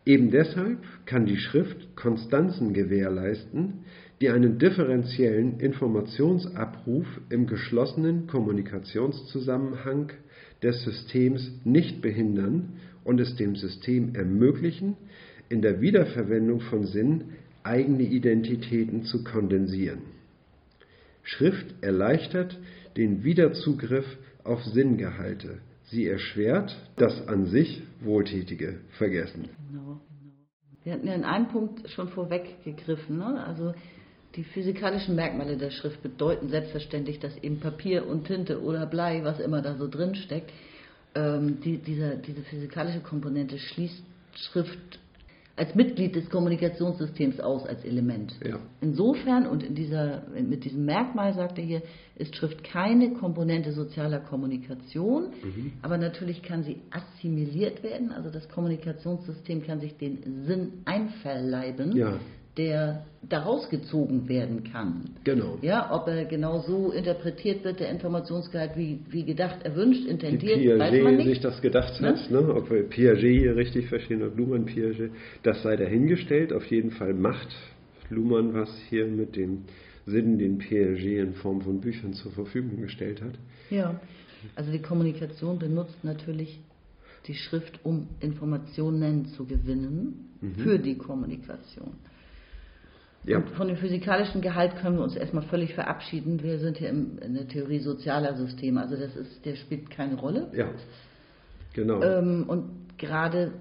Eben deshalb kann die Schrift Konstanzen gewährleisten, die einen differenziellen Informationsabruf im geschlossenen Kommunikationszusammenhang des Systems nicht behindern und es dem System ermöglichen, in der Wiederverwendung von Sinn eigene Identitäten zu kondensieren. Schrift erleichtert den Wiederzugriff auf Sinngehalte. Sie erschwert das an sich Wohltätige Vergessen. Wir hatten ja in einem Punkt schon vorweggegriffen. Ne? Also die physikalischen Merkmale der Schrift bedeuten selbstverständlich, dass eben Papier und Tinte oder Blei, was immer da so drin steckt, ähm, die, dieser, diese physikalische Komponente schließt Schrift als Mitglied des Kommunikationssystems aus, als Element. Ja. Insofern und in dieser, mit diesem Merkmal, sagt er hier, ist Schrift keine Komponente sozialer Kommunikation, Mhm. aber natürlich kann sie assimiliert werden, also das Kommunikationssystem kann sich den Sinn einverleiben, Ja. Der daraus gezogen werden kann. Genau. Ja, ob er genau so interpretiert wird, der Informationsgehalt, wie, wie gedacht, erwünscht, Wie intendiert, weiß man Piaget sich das gedacht hat, ne? ob wir Piaget hier richtig verstehen oder Luhmann Piaget, das sei dahingestellt. Auf jeden Fall macht Luhmann was hier mit dem Sinn, den Piaget in Form von Büchern zur Verfügung gestellt hat. Ja, also die Kommunikation benutzt natürlich die Schrift, um Informationen zu gewinnen für die Kommunikation. Ja, von dem physikalischen Gehalt können wir uns erstmal völlig verabschieden. Wir sind hier im, in der Theorie sozialer Systeme, also das ist, der spielt keine Rolle. ja, genau. Ähm, und gerade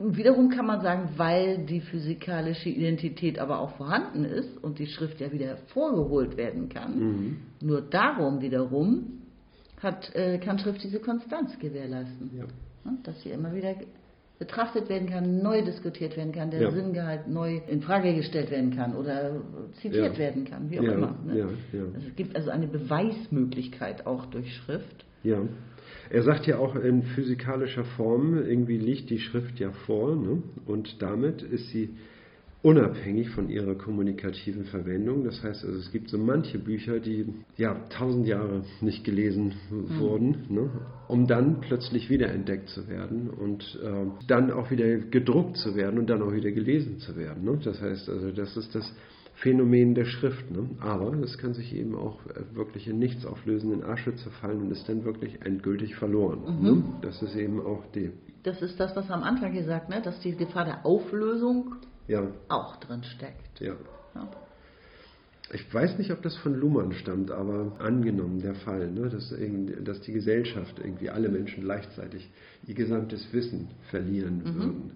Wiederum kann man sagen, weil die physikalische Identität aber auch vorhanden ist und die Schrift ja wieder hervorgeholt werden kann, Mhm. nur darum wiederum hat, äh, kann Schrift diese Konstanz gewährleisten. Ja, Dass sie immer wieder betrachtet werden kann, neu diskutiert werden kann, der Ja. Sinngehalt neu in Frage gestellt werden kann oder zitiert Ja. werden kann, wie auch Ja, immer. Ne? Also es gibt also eine Beweismöglichkeit auch durch Schrift. Ja. Er sagt ja auch in physikalischer Form, irgendwie liegt die Schrift ja vor ne? und damit ist sie unabhängig von ihrer kommunikativen Verwendung. Das heißt also, es gibt so manche Bücher, die ja tausend Jahre nicht gelesen wurden, ne? um dann plötzlich wiederentdeckt zu werden und äh, dann auch wieder gedruckt zu werden und dann auch wieder gelesen zu werden. Ne? Das heißt also, das ist das Phänomen der Schrift. Ne? Aber es kann sich eben auch äh, wirklich in nichts auflösen, in Asche zerfallen und ist dann wirklich endgültig verloren. Ne? Das ist eben auch die, Das ist das, was am Anfang gesagt, ne? dass die Gefahr der Auflösung ja, auch drin steckt. ja. Ja. Ich weiß nicht, ob das von Luhmann stammt, aber angenommen der Fall, ne, dass, dass die Gesellschaft, irgendwie alle Menschen gleichzeitig ihr gesamtes Wissen verlieren würden.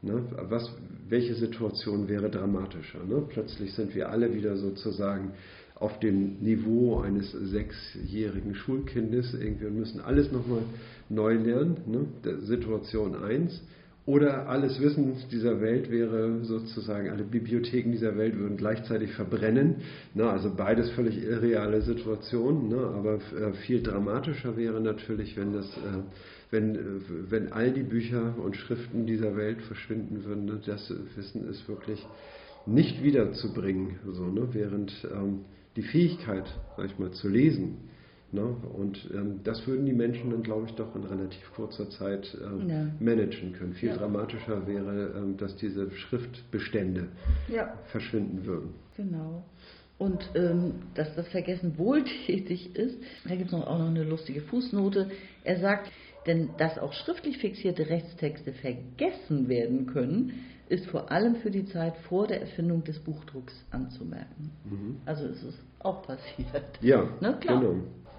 Ne, was, welche Situation wäre dramatischer? Ne? Plötzlich sind wir alle wieder sozusagen auf dem Niveau eines sechsjährigen Schulkindes irgendwie und müssen alles nochmal neu lernen. Ne? Situation 1. Oder alles Wissen dieser Welt wäre sozusagen, alle Bibliotheken dieser Welt würden gleichzeitig verbrennen. Na, also beides völlig irreale Situationen. Ne? Aber äh, viel dramatischer wäre natürlich, wenn, das, äh, wenn, äh, wenn all die Bücher und Schriften dieser Welt verschwinden würden. Ne? Das Wissen ist wirklich nicht wiederzubringen. So, ne? Während ähm, die Fähigkeit, sag ich mal, zu lesen, Ne? Und ähm, das würden die Menschen dann, glaube ich, doch in relativ kurzer Zeit ähm, Ja. managen können. Viel Ja. dramatischer wäre, ähm, dass diese Schriftbestände ja. verschwinden würden. Genau. Und ähm, dass das Vergessen wohltätig ist, da gibt es auch noch eine lustige Fußnote. Er sagt, denn dass auch schriftlich fixierte Rechtstexte vergessen werden können, ist vor allem für die Zeit vor der Erfindung des Buchdrucks anzumerken. Also es ist auch passiert. Ja, Ne, klar. genau.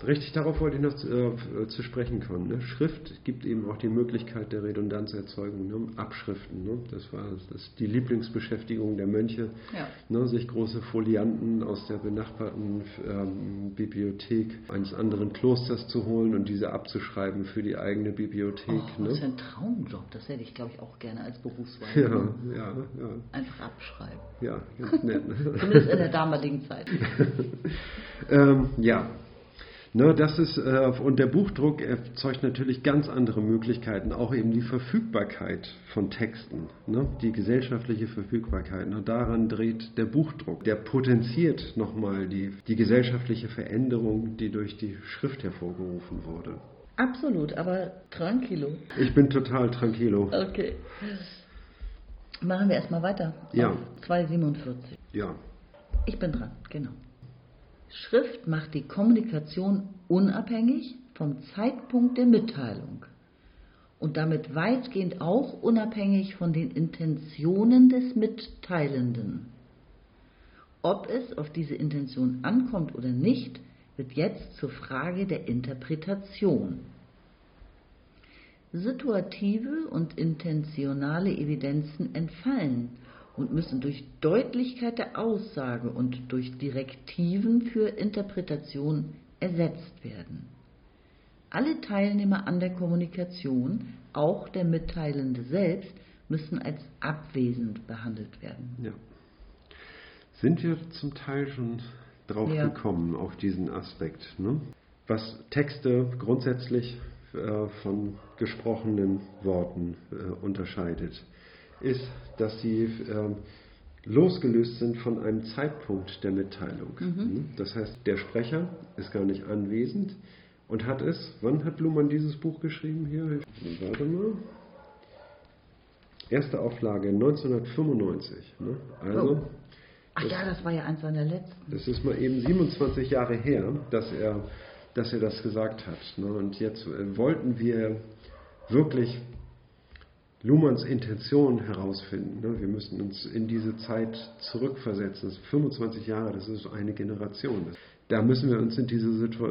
Richtig, darauf wollte ich noch zu, äh, zu sprechen kommen. Ne? Schrift gibt eben auch die Möglichkeit der Redundanzerzeugung, ne? Abschriften. Ne? Das war das ist die Lieblingsbeschäftigung der Mönche, Ja. ne? sich große Folianten aus der benachbarten ähm, Bibliothek eines anderen Klosters zu holen und diese abzuschreiben für die eigene Bibliothek. Oh, für ne? ein Traumjob, das hätte ich glaube ich auch gerne als Berufswahl. Ja, ja, ja, Einfach abschreiben. ja, ganz *laughs* nett. Ne? Zumindest in der damaligen Zeit. *laughs* Ähm, ja. Ne, das ist, äh, und der Buchdruck erzeugt natürlich ganz andere Möglichkeiten, auch eben die Verfügbarkeit von Texten, ne, die gesellschaftliche Verfügbarkeit. Ne, daran dreht der Buchdruck. Der potenziert nochmal die, die gesellschaftliche Veränderung, die durch die Schrift hervorgerufen wurde. Absolut, aber tranquilo. Ich bin total tranquilo. Okay. Machen wir erstmal weiter. Ja. Auf 247. Ja, Ich bin dran, genau. Schrift macht die Kommunikation unabhängig vom Zeitpunkt der Mitteilung und damit weitgehend auch unabhängig von den Intentionen des Mitteilenden. Ob es auf diese Intention ankommt oder nicht, wird jetzt zur Frage der Interpretation. Situative und intentionale Evidenzen entfallen und müssen durch Deutlichkeit der Aussage und durch Direktiven für Interpretation ersetzt werden. Alle Teilnehmer an der Kommunikation, auch der Mitteilende selbst, müssen als abwesend behandelt werden. ja. Sind wir zum Teil schon drauf Ja. gekommen, auf diesen Aspekt? Ne? Was Texte grundsätzlich äh, von gesprochenen Worten äh, unterscheidet, ist, dass sie äh, losgelöst sind von einem Zeitpunkt der Mitteilung. Ne? Das heißt, der Sprecher ist gar nicht anwesend und hat es, wann hat Luhmann dieses Buch geschrieben hier? Warte mal. Erste Auflage 1995. Ne? Also, Oh. Ach ja, das war ja eins seiner letzten. das ist mal eben 27 Jahre her, dass er, dass er das gesagt hat. Ne? Und jetzt äh, wollten wir wirklich Luhmanns Intention herausfinden. Ne? Wir müssen uns in diese Zeit zurückversetzen. Das ist 25 Jahre, das ist eine Generation. Da müssen wir uns in diese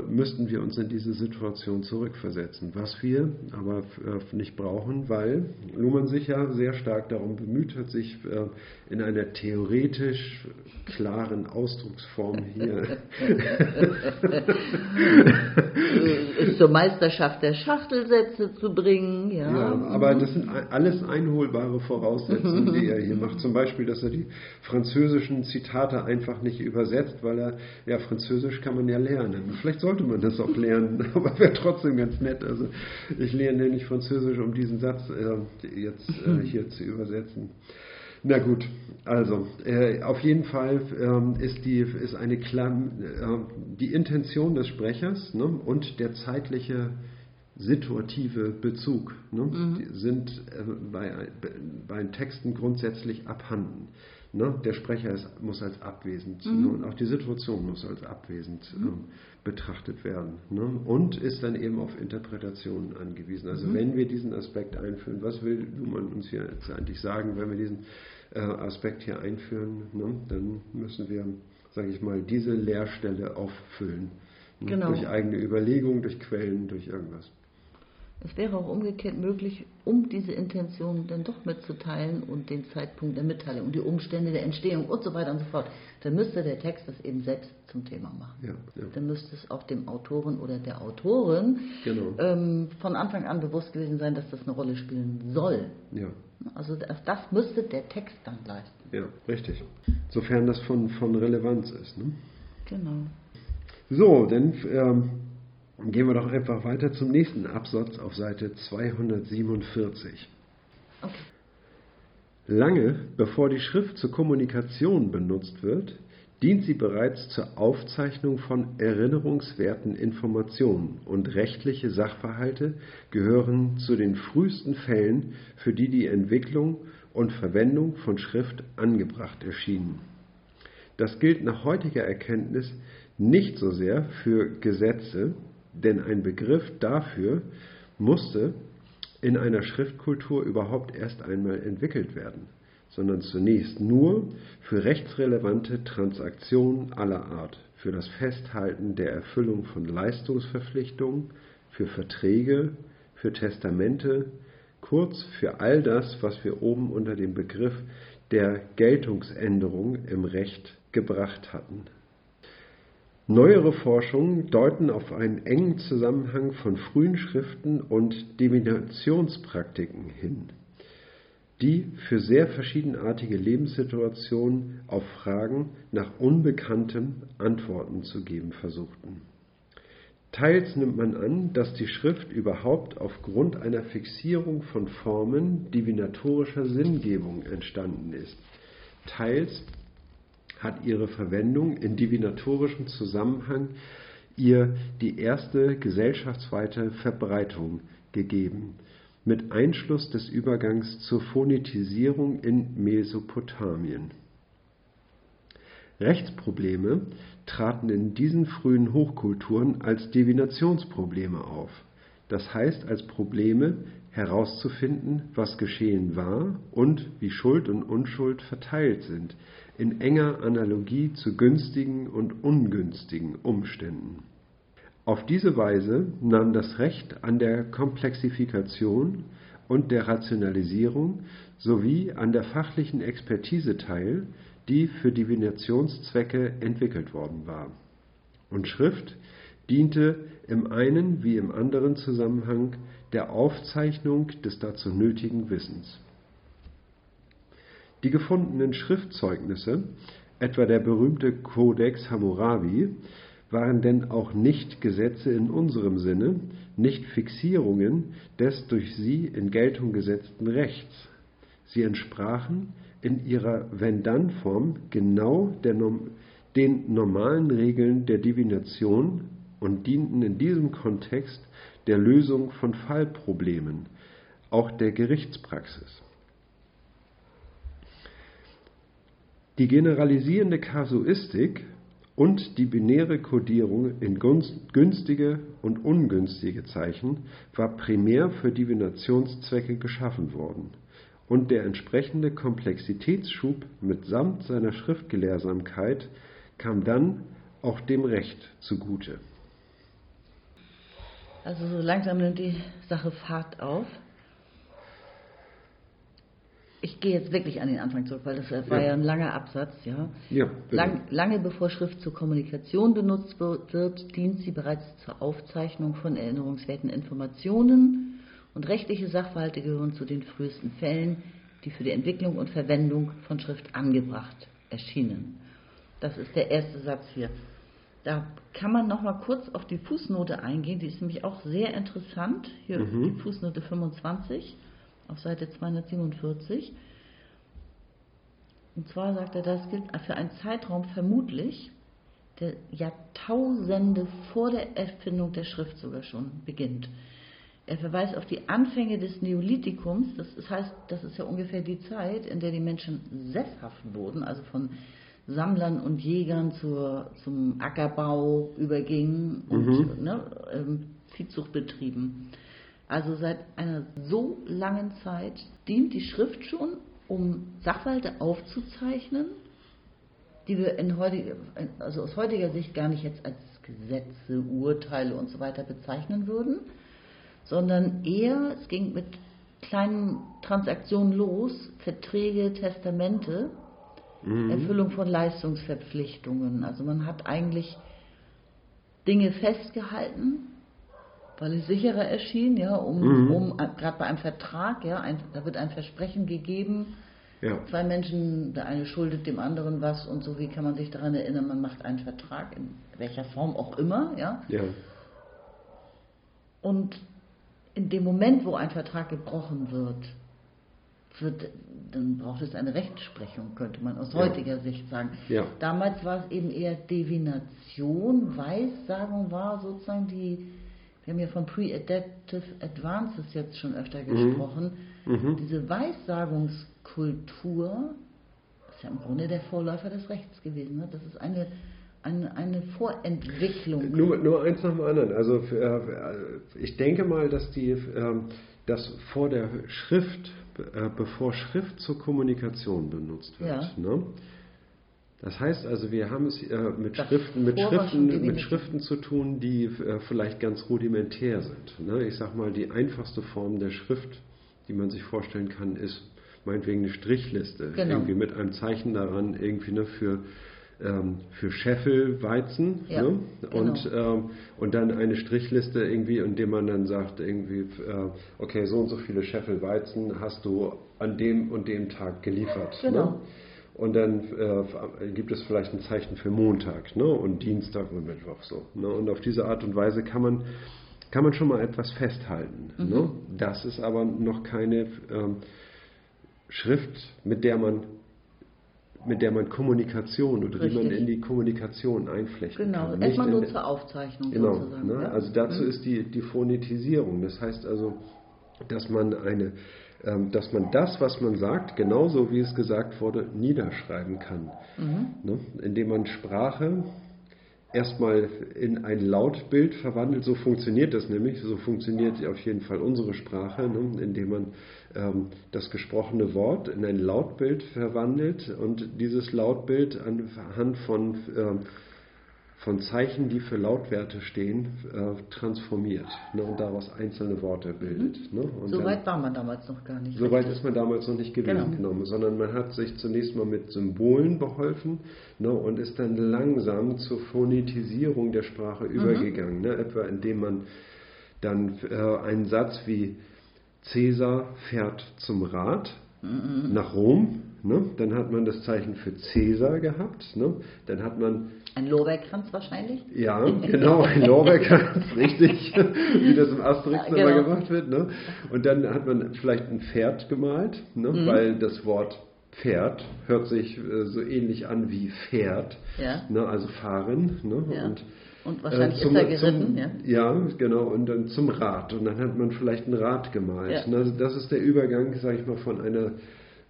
müssten wir uns in diese Situation zurückversetzen, was wir aber äh, nicht brauchen, weil Luhmann sich ja sehr stark darum bemüht hat, sich äh, in einer theoretisch klaren Ausdrucksform hier *laughs* zur Meisterschaft der Schachtelsätze zu bringen. Ja, ja aber das sind alles einholbare Voraussetzungen, die er hier macht. Zum Beispiel, dass er die französischen Zitate einfach nicht übersetzt, weil er ja Französisch Französisch kann man ja lernen. Vielleicht sollte man das auch lernen, *laughs* aber wäre trotzdem ganz nett. Also ich lerne nicht Französisch, um diesen Satz äh, jetzt äh, hier zu übersetzen. Na gut, also äh, auf jeden Fall ähm, ist, die, ist eine klar, äh, die Intention des Sprechers ne, und der zeitliche situative Bezug ne, mhm. sind äh, bei, bei Texten grundsätzlich abhanden. Ne? Der Sprecher ist, muss als abwesend mhm. ne? und auch die Situation muss als abwesend mhm. ähm, betrachtet werden ne? und ist dann eben auf Interpretationen angewiesen. Also mhm. wenn wir diesen Aspekt einführen, was will man uns hier jetzt eigentlich sagen, wenn wir diesen äh, Aspekt hier einführen, ne? dann müssen wir, sage ich mal, diese Leerstelle auffüllen. Ne? Genau. Durch eigene Überlegungen, durch Quellen, durch irgendwas. Es wäre auch umgekehrt möglich, um diese Intention dann doch mitzuteilen und den Zeitpunkt der Mitteilung und die Umstände der Entstehung und so weiter und so fort. Dann müsste der Text das eben selbst zum Thema machen. Ja, ja. Dann müsste es auch dem Autoren oder der Autorin genau. ähm, von Anfang an bewusst gewesen sein, dass das eine Rolle spielen soll. Ja. Also das, das müsste der Text dann leisten. Ja, richtig. Sofern das von, von Relevanz ist. Ne? Genau. So, dann ähm, Gehen wir doch einfach weiter zum nächsten Absatz auf Seite 247. Okay. Lange bevor die Schrift zur Kommunikation benutzt wird, dient sie bereits zur Aufzeichnung von erinnerungswerten Informationen und rechtliche Sachverhalte gehören zu den frühesten Fällen, für die die Entwicklung und Verwendung von Schrift angebracht erschienen. Das gilt nach heutiger Erkenntnis nicht so sehr für Gesetze, denn ein Begriff dafür musste in einer Schriftkultur überhaupt erst einmal entwickelt werden, sondern zunächst nur für rechtsrelevante Transaktionen aller Art, für das Festhalten der Erfüllung von Leistungsverpflichtungen, für Verträge, für Testamente, kurz für all das, was wir oben unter dem Begriff der Geltungsänderung im Recht gebracht hatten. Neuere Forschungen deuten auf einen engen Zusammenhang von frühen Schriften und Divinationspraktiken hin, die für sehr verschiedenartige Lebenssituationen auf Fragen nach Unbekanntem Antworten zu geben versuchten. Teils nimmt man an, dass die Schrift überhaupt aufgrund einer Fixierung von Formen divinatorischer Sinngebung entstanden ist. Teils hat ihre Verwendung in divinatorischem Zusammenhang ihr die erste gesellschaftsweite Verbreitung gegeben, mit Einschluss des Übergangs zur Phonetisierung in Mesopotamien. Rechtsprobleme traten in diesen frühen Hochkulturen als Divinationsprobleme auf, das heißt als Probleme herauszufinden, was geschehen war und wie Schuld und Unschuld verteilt sind, in enger Analogie zu günstigen und ungünstigen Umständen. Auf diese Weise nahm das Recht an der Komplexifikation und der Rationalisierung sowie an der fachlichen Expertise teil, die für Divinationszwecke entwickelt worden war. Und Schrift diente im einen wie im anderen Zusammenhang der Aufzeichnung des dazu nötigen Wissens. Die gefundenen Schriftzeugnisse, etwa der berühmte Codex Hammurabi, waren denn auch nicht Gesetze in unserem Sinne, nicht Fixierungen des durch sie in Geltung gesetzten Rechts. Sie entsprachen in ihrer Wenn-Dann-Form genau den normalen Regeln der Divination und dienten in diesem Kontext der Lösung von Fallproblemen, auch der Gerichtspraxis. Die generalisierende Kasuistik und die binäre Kodierung in günstige und ungünstige Zeichen war primär für Divinationszwecke geschaffen worden, und der entsprechende Komplexitätsschub mitsamt seiner Schriftgelehrsamkeit kam dann auch dem Recht zugute. Also so langsam nimmt die Sache Fahrt auf. Ich gehe jetzt wirklich an den Anfang zurück, weil das war ja, ja ein langer Absatz. Ja. ja Lang, lange bevor Schrift zur Kommunikation benutzt wird, dient sie bereits zur Aufzeichnung von erinnerungswerten Informationen und rechtliche Sachverhalte gehören zu den frühesten Fällen, die für die Entwicklung und Verwendung von Schrift angebracht erschienen. Das ist der erste Satz hier. Da kann man noch mal kurz auf die Fußnote eingehen, die ist nämlich auch sehr interessant. Hier mhm. die Fußnote 25 auf Seite 247. Und zwar sagt er, das gilt für einen Zeitraum vermutlich, der Jahrtausende vor der Erfindung der Schrift sogar schon beginnt. Er verweist auf die Anfänge des Neolithikums, das heißt, das ist ja ungefähr die Zeit, in der die Menschen sesshaft wurden, also von Sammlern und Jägern zur, zum Ackerbau übergingen und mhm. ne, ähm, Viehzucht betrieben. Also seit einer so langen Zeit dient die Schrift schon, um Sachverhalte aufzuzeichnen, die wir in heutige, also aus heutiger Sicht gar nicht jetzt als Gesetze, Urteile und so weiter bezeichnen würden, sondern eher, es ging mit kleinen Transaktionen los, Verträge, Testamente, mhm. Erfüllung von Leistungsverpflichtungen. Also man hat eigentlich Dinge festgehalten, weil es sicherer erschien, ja, um, mhm. um gerade bei einem Vertrag, ja, ein, da wird ein Versprechen gegeben, ja. zwei Menschen, der eine schuldet dem anderen was und so, wie kann man sich daran erinnern, man macht einen Vertrag, in welcher Form auch immer, ja. ja. Und in dem Moment, wo ein Vertrag gebrochen wird, wird, dann braucht es eine Rechtsprechung, könnte man aus heutiger ja. Sicht sagen. Ja. Damals war es eben eher Divination, Weissagung war sozusagen die, wir haben ja von Pre-Adaptive Advances jetzt schon öfter mhm. gesprochen, mhm. diese Weissagungskultur ist ja im Grunde der Vorläufer des Rechts gewesen. Ne? Das ist eine eine, eine Vorentwicklung. Nur, nur eins nach dem anderen. Also äh, ich denke mal, dass die, äh, dass vor der Schrift äh, bevor Schrift zur Kommunikation benutzt wird. Ja. Ne? Das heißt also, wir haben es äh, mit, Schriften, mit, Schriften, mit Schriften zu tun, die äh, vielleicht ganz rudimentär sind. Ne? Ich sage mal, die einfachste Form der Schrift, die man sich vorstellen kann, ist meinetwegen eine Strichliste. Genau. Irgendwie mit einem Zeichen daran, irgendwie ne, für ähm, für Scheffelweizen ja, ne? und, genau. ähm, und dann eine Strichliste irgendwie, indem man dann sagt, irgendwie, äh, okay, so und so viele Scheffelweizen hast du an dem und dem Tag geliefert. Ne? Genau. Ne? Und dann äh, gibt es vielleicht ein Zeichen für Montag ne? und Dienstag und Mittwoch so. Ne? Und auf diese Art und Weise kann man, kann man schon mal etwas festhalten. Mhm. Ne? Das ist aber noch keine ähm, Schrift, mit der man mit der man Kommunikation oder Richtig. die man in die Kommunikation einflechten genau. kann. Genau, erstmal nur zur Aufzeichnung genau, sozusagen. Ne? Ja. Also dazu mhm. ist die, die Phonetisierung. Das heißt also, dass man eine dass man das, was man sagt, genauso wie es gesagt wurde, niederschreiben kann. Mhm. Ne? Indem man Sprache erstmal in ein Lautbild verwandelt. So funktioniert das nämlich. So funktioniert auf jeden Fall unsere Sprache, ne? indem man ähm, das gesprochene Wort in ein Lautbild verwandelt und dieses Lautbild anhand von, ähm, von Zeichen, die für Lautwerte stehen, äh, transformiert ne, und daraus einzelne Worte bildet. Mhm. Ne? so weit war man damals noch gar nicht. So weit ist man damals noch nicht gewesen, genau. genau. sondern man hat sich zunächst mal mit Symbolen beholfen ne, und ist dann langsam zur Phonetisierung der Sprache mhm. übergegangen, ne, etwa indem man dann äh, einen Satz wie Cäsar fährt zum Rat mhm. nach Rom. Ne? Dann hat man das Zeichen für Cäsar gehabt. Ne? Dann hat man ein Lorbeerkranz wahrscheinlich? Ja, genau, ein Lorbeerkranz, *laughs* richtig, wie das im Asterix ja, genau. immer gemacht wird. Ne? Und dann hat man vielleicht ein Pferd gemalt, ne? Mhm. weil das Wort Pferd hört sich äh, so ähnlich an wie Pferd, ja. ne? also fahren. Ne? Ja. Und und wahrscheinlich äh, zum, ist er geritten, zum, ja. Ja, genau, und dann zum Rad. Und dann hat man vielleicht ein Rad gemalt. Ja. Also das ist der Übergang, sage ich mal, von einer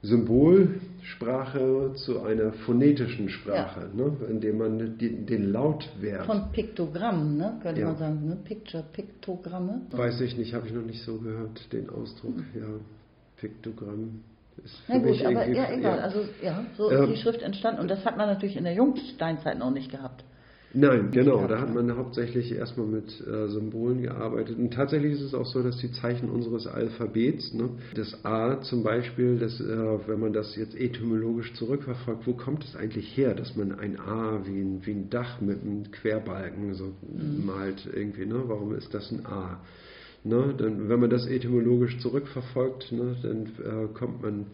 Symbolsprache zu einer phonetischen Sprache, ja. ne, indem man die, den Lautwert. Von Piktogrammen, ne, könnte ja. man sagen, ne? Picture, Piktogramme. Weiß ich nicht, habe ich noch nicht so gehört, den Ausdruck, mhm. ja, Piktogramm. Na gut, aber ja, egal. Ja. Also ja, so ist ähm, die Schrift entstanden und das hat man natürlich in der Jungsteinzeit noch nicht gehabt. Nein, genau. Da hat man hauptsächlich erstmal mit äh, Symbolen gearbeitet. Und tatsächlich ist es auch so, dass die Zeichen unseres Alphabets, ne, das A zum Beispiel, das, äh, wenn man das jetzt etymologisch zurückverfolgt, wo kommt es eigentlich her, dass man ein A wie ein, wie ein Dach mit einem Querbalken so mhm. malt irgendwie? Ne? Warum ist das ein A? Ne, dann, wenn man das etymologisch zurückverfolgt, ne, dann äh, kommt man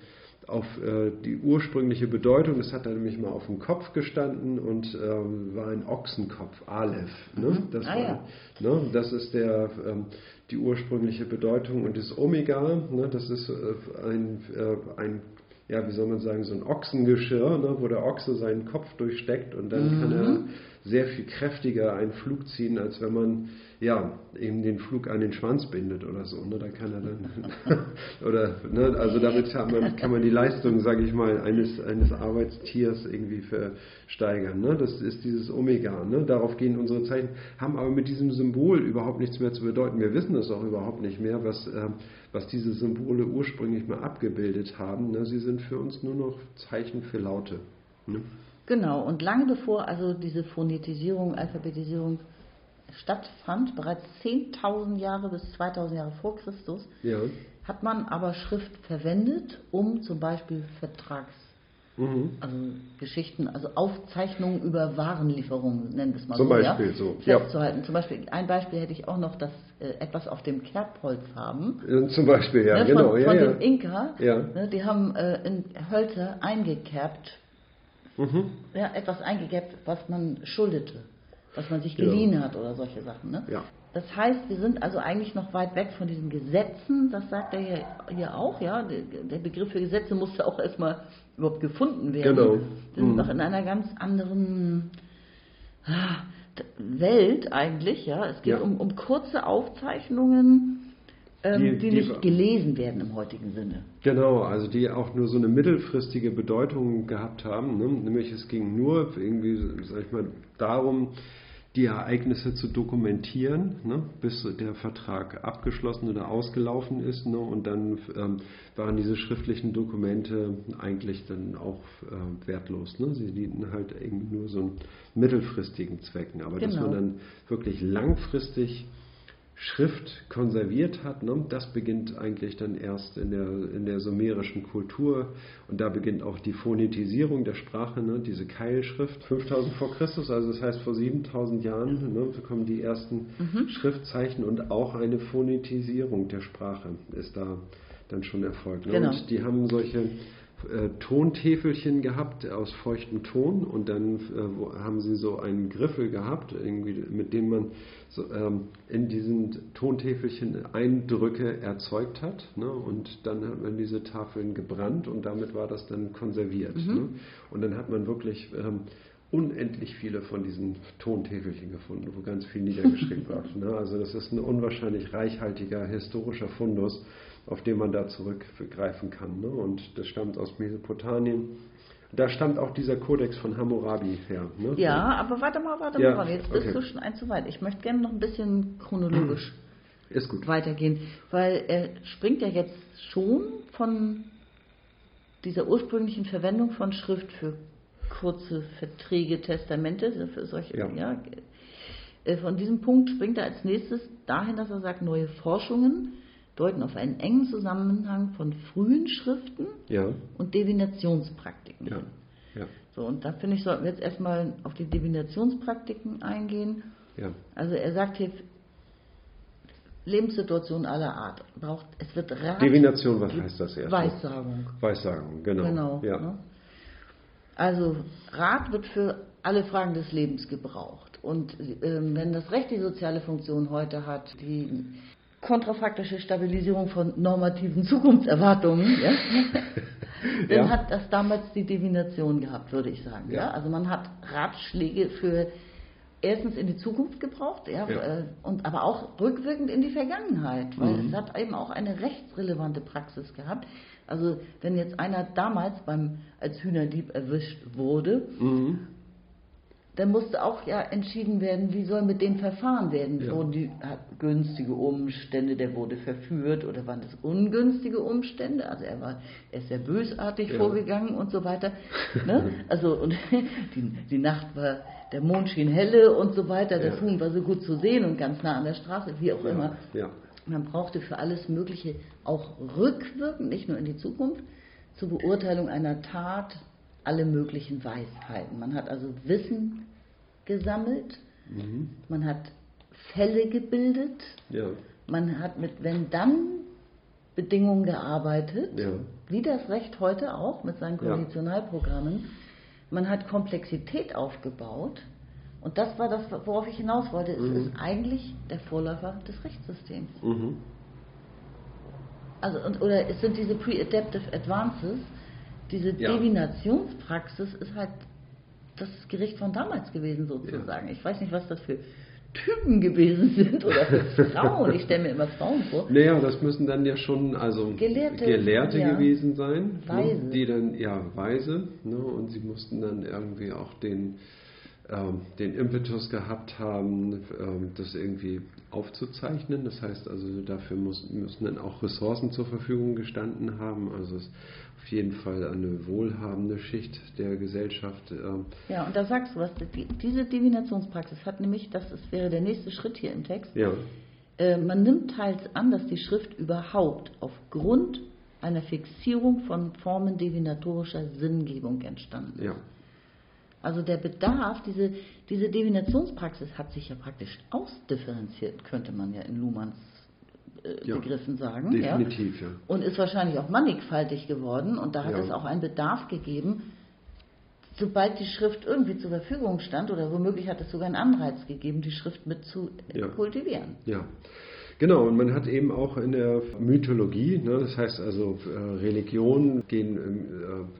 auf äh, die ursprüngliche Bedeutung. Das hat da nämlich mal auf dem Kopf gestanden und ähm, war ein Ochsenkopf, Aleph. Ne? Mhm. Das, ah, war, ja. ne? das ist der, ähm, die ursprüngliche Bedeutung. Und das Omega, ne? das ist äh, ein, äh, ein ja, wie soll man sagen, so ein Ochsengeschirr, ne, wo der Ochse seinen Kopf durchsteckt und dann mhm. kann er sehr viel kräftiger einen Flug ziehen, als wenn man ja eben den Flug an den Schwanz bindet oder so. Ne? Da kann er dann *laughs* oder ne, also damit kann man, kann man die Leistung, sage ich mal, eines eines Arbeitstiers irgendwie versteigern. Ne? Das ist dieses Omega. Ne? Darauf gehen unsere Zeichen, haben aber mit diesem Symbol überhaupt nichts mehr zu bedeuten. Wir wissen das auch überhaupt nicht mehr, was äh, was diese Symbole ursprünglich mal abgebildet haben. Ne? Sie sind für uns nur noch Zeichen für Laute. Ne? Genau, und lange bevor also diese Phonetisierung, Alphabetisierung stattfand, bereits 10.000 Jahre bis 2.000 Jahre vor Christus, ja. hat man aber Schrift verwendet, um zum Beispiel Vertrags Mhm. Also Geschichten, also Aufzeichnungen über Warenlieferungen, nennen wir es mal Zum so, Beispiel ja, so. Festzuhalten. Ja. Zum Beispiel, ein Beispiel hätte ich auch noch, dass äh, etwas auf dem Kerbholz haben. Ja, zum Beispiel, ja, ne, genau. Von, ja, von dem Inka, ne, die haben äh, in Hölzer eingekerbt, mhm. ja, etwas eingekerbt, was man schuldete, was man sich geliehen hat oder solche Sachen. Ne? Ja. Das heißt, wir sind also eigentlich noch weit weg von diesen Gesetzen, das sagt er hier, hier auch, ja. Der, Begriff für Gesetze musste auch erstmal überhaupt gefunden werden. Genau. Wir sind mhm. noch in einer ganz anderen ah, Welt eigentlich, ja. Es geht ja. um, um kurze Aufzeichnungen, ähm, die, die, die, nicht gelesen werden im heutigen Sinne. Genau, also die auch nur so eine mittelfristige Bedeutung gehabt haben. Ne? Nämlich es ging nur irgendwie, sag ich mal, darum, die Ereignisse zu dokumentieren, ne, bis der Vertrag abgeschlossen oder ausgelaufen ist. Ne, und dann ähm, waren diese schriftlichen Dokumente eigentlich dann auch äh, wertlos. Ne? Sie dienten halt irgendwie nur so einen mittelfristigen Zwecken. Aber genau. dass man dann wirklich langfristig Schrift konserviert hat, ne, das beginnt eigentlich dann erst in der, in der sumerischen Kultur und da beginnt auch die Phonetisierung der Sprache, ne, diese Keilschrift, 5000 vor Christus, also das heißt vor 7000 Jahren ne, kommen die ersten mhm. Schriftzeichen und auch eine Phonetisierung der Sprache ist da dann schon erfolgt. Ne? Genau. Und die haben solche äh, Tontäfelchen gehabt aus feuchtem Ton und dann äh, haben sie so einen Griffel gehabt, irgendwie, mit dem man so, ähm, in diesen Tontäfelchen Eindrücke erzeugt hat. Ne? Und dann hat man diese Tafeln gebrannt und damit war das dann konserviert. Mhm. Ne? Und dann hat man wirklich ähm, unendlich viele von diesen Tontäfelchen gefunden, wo ganz viel niedergeschrieben *laughs* war. Ne? Also das ist ein unwahrscheinlich reichhaltiger historischer Fundus auf den man da zurückgreifen kann. Ne? Und das stammt aus Mesopotamien. Da stammt auch dieser Kodex von Hammurabi her. Ne? Ja, aber warte mal, warte ja, mal, jetzt bist okay. du schon ein zu weit. Ich möchte gerne noch ein bisschen chronologisch *clears throat* weitergehen, weil er springt ja jetzt schon von dieser ursprünglichen Verwendung von Schrift für kurze Verträge, Testamente, für solche, ja. ja äh, von diesem Punkt springt er als nächstes dahin, dass er sagt, neue Forschungen deuten auf einen engen Zusammenhang von frühen Schriften ja. und Divinationspraktiken. Ja. Ja. So, und da finde ich, sollten wir jetzt erstmal auf die Divinationspraktiken eingehen. Ja. Also er sagt hier, Lebenssituation aller Art braucht, es wird Rat. Divination, was heißt das erst? Weissagung. Weissagung, genau. genau ja. Ne? Also Rat wird für alle Fragen des Lebens gebraucht. Und ähm, wenn das Recht die soziale Funktion heute hat, die kontrafaktische Stabilisierung von normativen Zukunftserwartungen, ja? *laughs* dann ja. hat das damals die Divination gehabt, würde ich sagen. Ja. Also man hat Ratschläge für erstens in die Zukunft gebraucht. Äh, und aber auch rückwirkend in die Vergangenheit, weil mhm. es hat eben auch eine rechtsrelevante Praxis gehabt. Also wenn jetzt einer damals beim als Hühnerdieb erwischt wurde, mhm dann musste auch ja entschieden werden, wie soll mit dem verfahren werden. Ja. Wurden die günstige Umstände, der wurde verführt oder waren das ungünstige Umstände? Also er war, er ist sehr bösartig ja. vorgegangen und so weiter. *laughs* ne? Also und *laughs* die, die Nacht war der Mond schien helle und so weiter, das Ja. Huhn war so gut zu sehen und ganz nah an der Straße, wie auch immer. Man brauchte für alles Mögliche auch rückwirkend, nicht nur in die Zukunft, zur Beurteilung einer Tat alle möglichen Weisheiten. Man hat also Wissen gesammelt, Mhm. man hat Fälle gebildet, Ja. man hat mit Wenn-Dann-Bedingungen gearbeitet, Ja. wie das Recht heute auch mit seinen. Konditionalprogrammen. Man hat Komplexität aufgebaut und das war das, worauf ich hinaus wollte. Es Mhm. ist eigentlich der Vorläufer des Rechtssystems. Mhm. Also, und, oder es sind diese Pre-Adaptive Advances, diese Ja. Divinationspraxis ist halt das Gericht von damals gewesen sozusagen. Ich weiß nicht, was das für Typen gewesen *laughs* sind oder für Frauen. Ich stelle mir immer Frauen vor. Naja, das müssen dann ja schon also Gelehrte, Gelehrte ja. gewesen sein, Weise. Ne, die dann ja weise, ne, und sie mussten dann irgendwie auch den den Impetus gehabt haben, ähm, das irgendwie aufzuzeichnen. Das heißt also, dafür müssen dann auch Ressourcen zur Verfügung gestanden haben. Also es ist auf jeden Fall eine wohlhabende Schicht der Gesellschaft. ähm, Ja, und da sagst du was. Die, diese Divinationspraxis hat nämlich, das wäre der nächste Schritt hier im Text, ja, äh, man nimmt teils an, dass die Schrift überhaupt aufgrund einer Fixierung von Formen divinatorischer Sinngebung entstanden ist. ja, Also der Bedarf, diese, diese Divinationspraxis hat sich ja praktisch ausdifferenziert, könnte man ja in Luhmanns äh, Ja, Begriffen sagen. definitiv, ja. ja. Und ist wahrscheinlich auch mannigfaltig geworden und da hat Ja. es auch einen Bedarf gegeben, sobald die Schrift irgendwie zur Verfügung stand oder womöglich hat es sogar einen Anreiz gegeben, die Schrift mit zu kultivieren. Ja, genau. Und man hat eben auch in der Mythologie, ne, das heißt also äh, Religionen gehen ähm,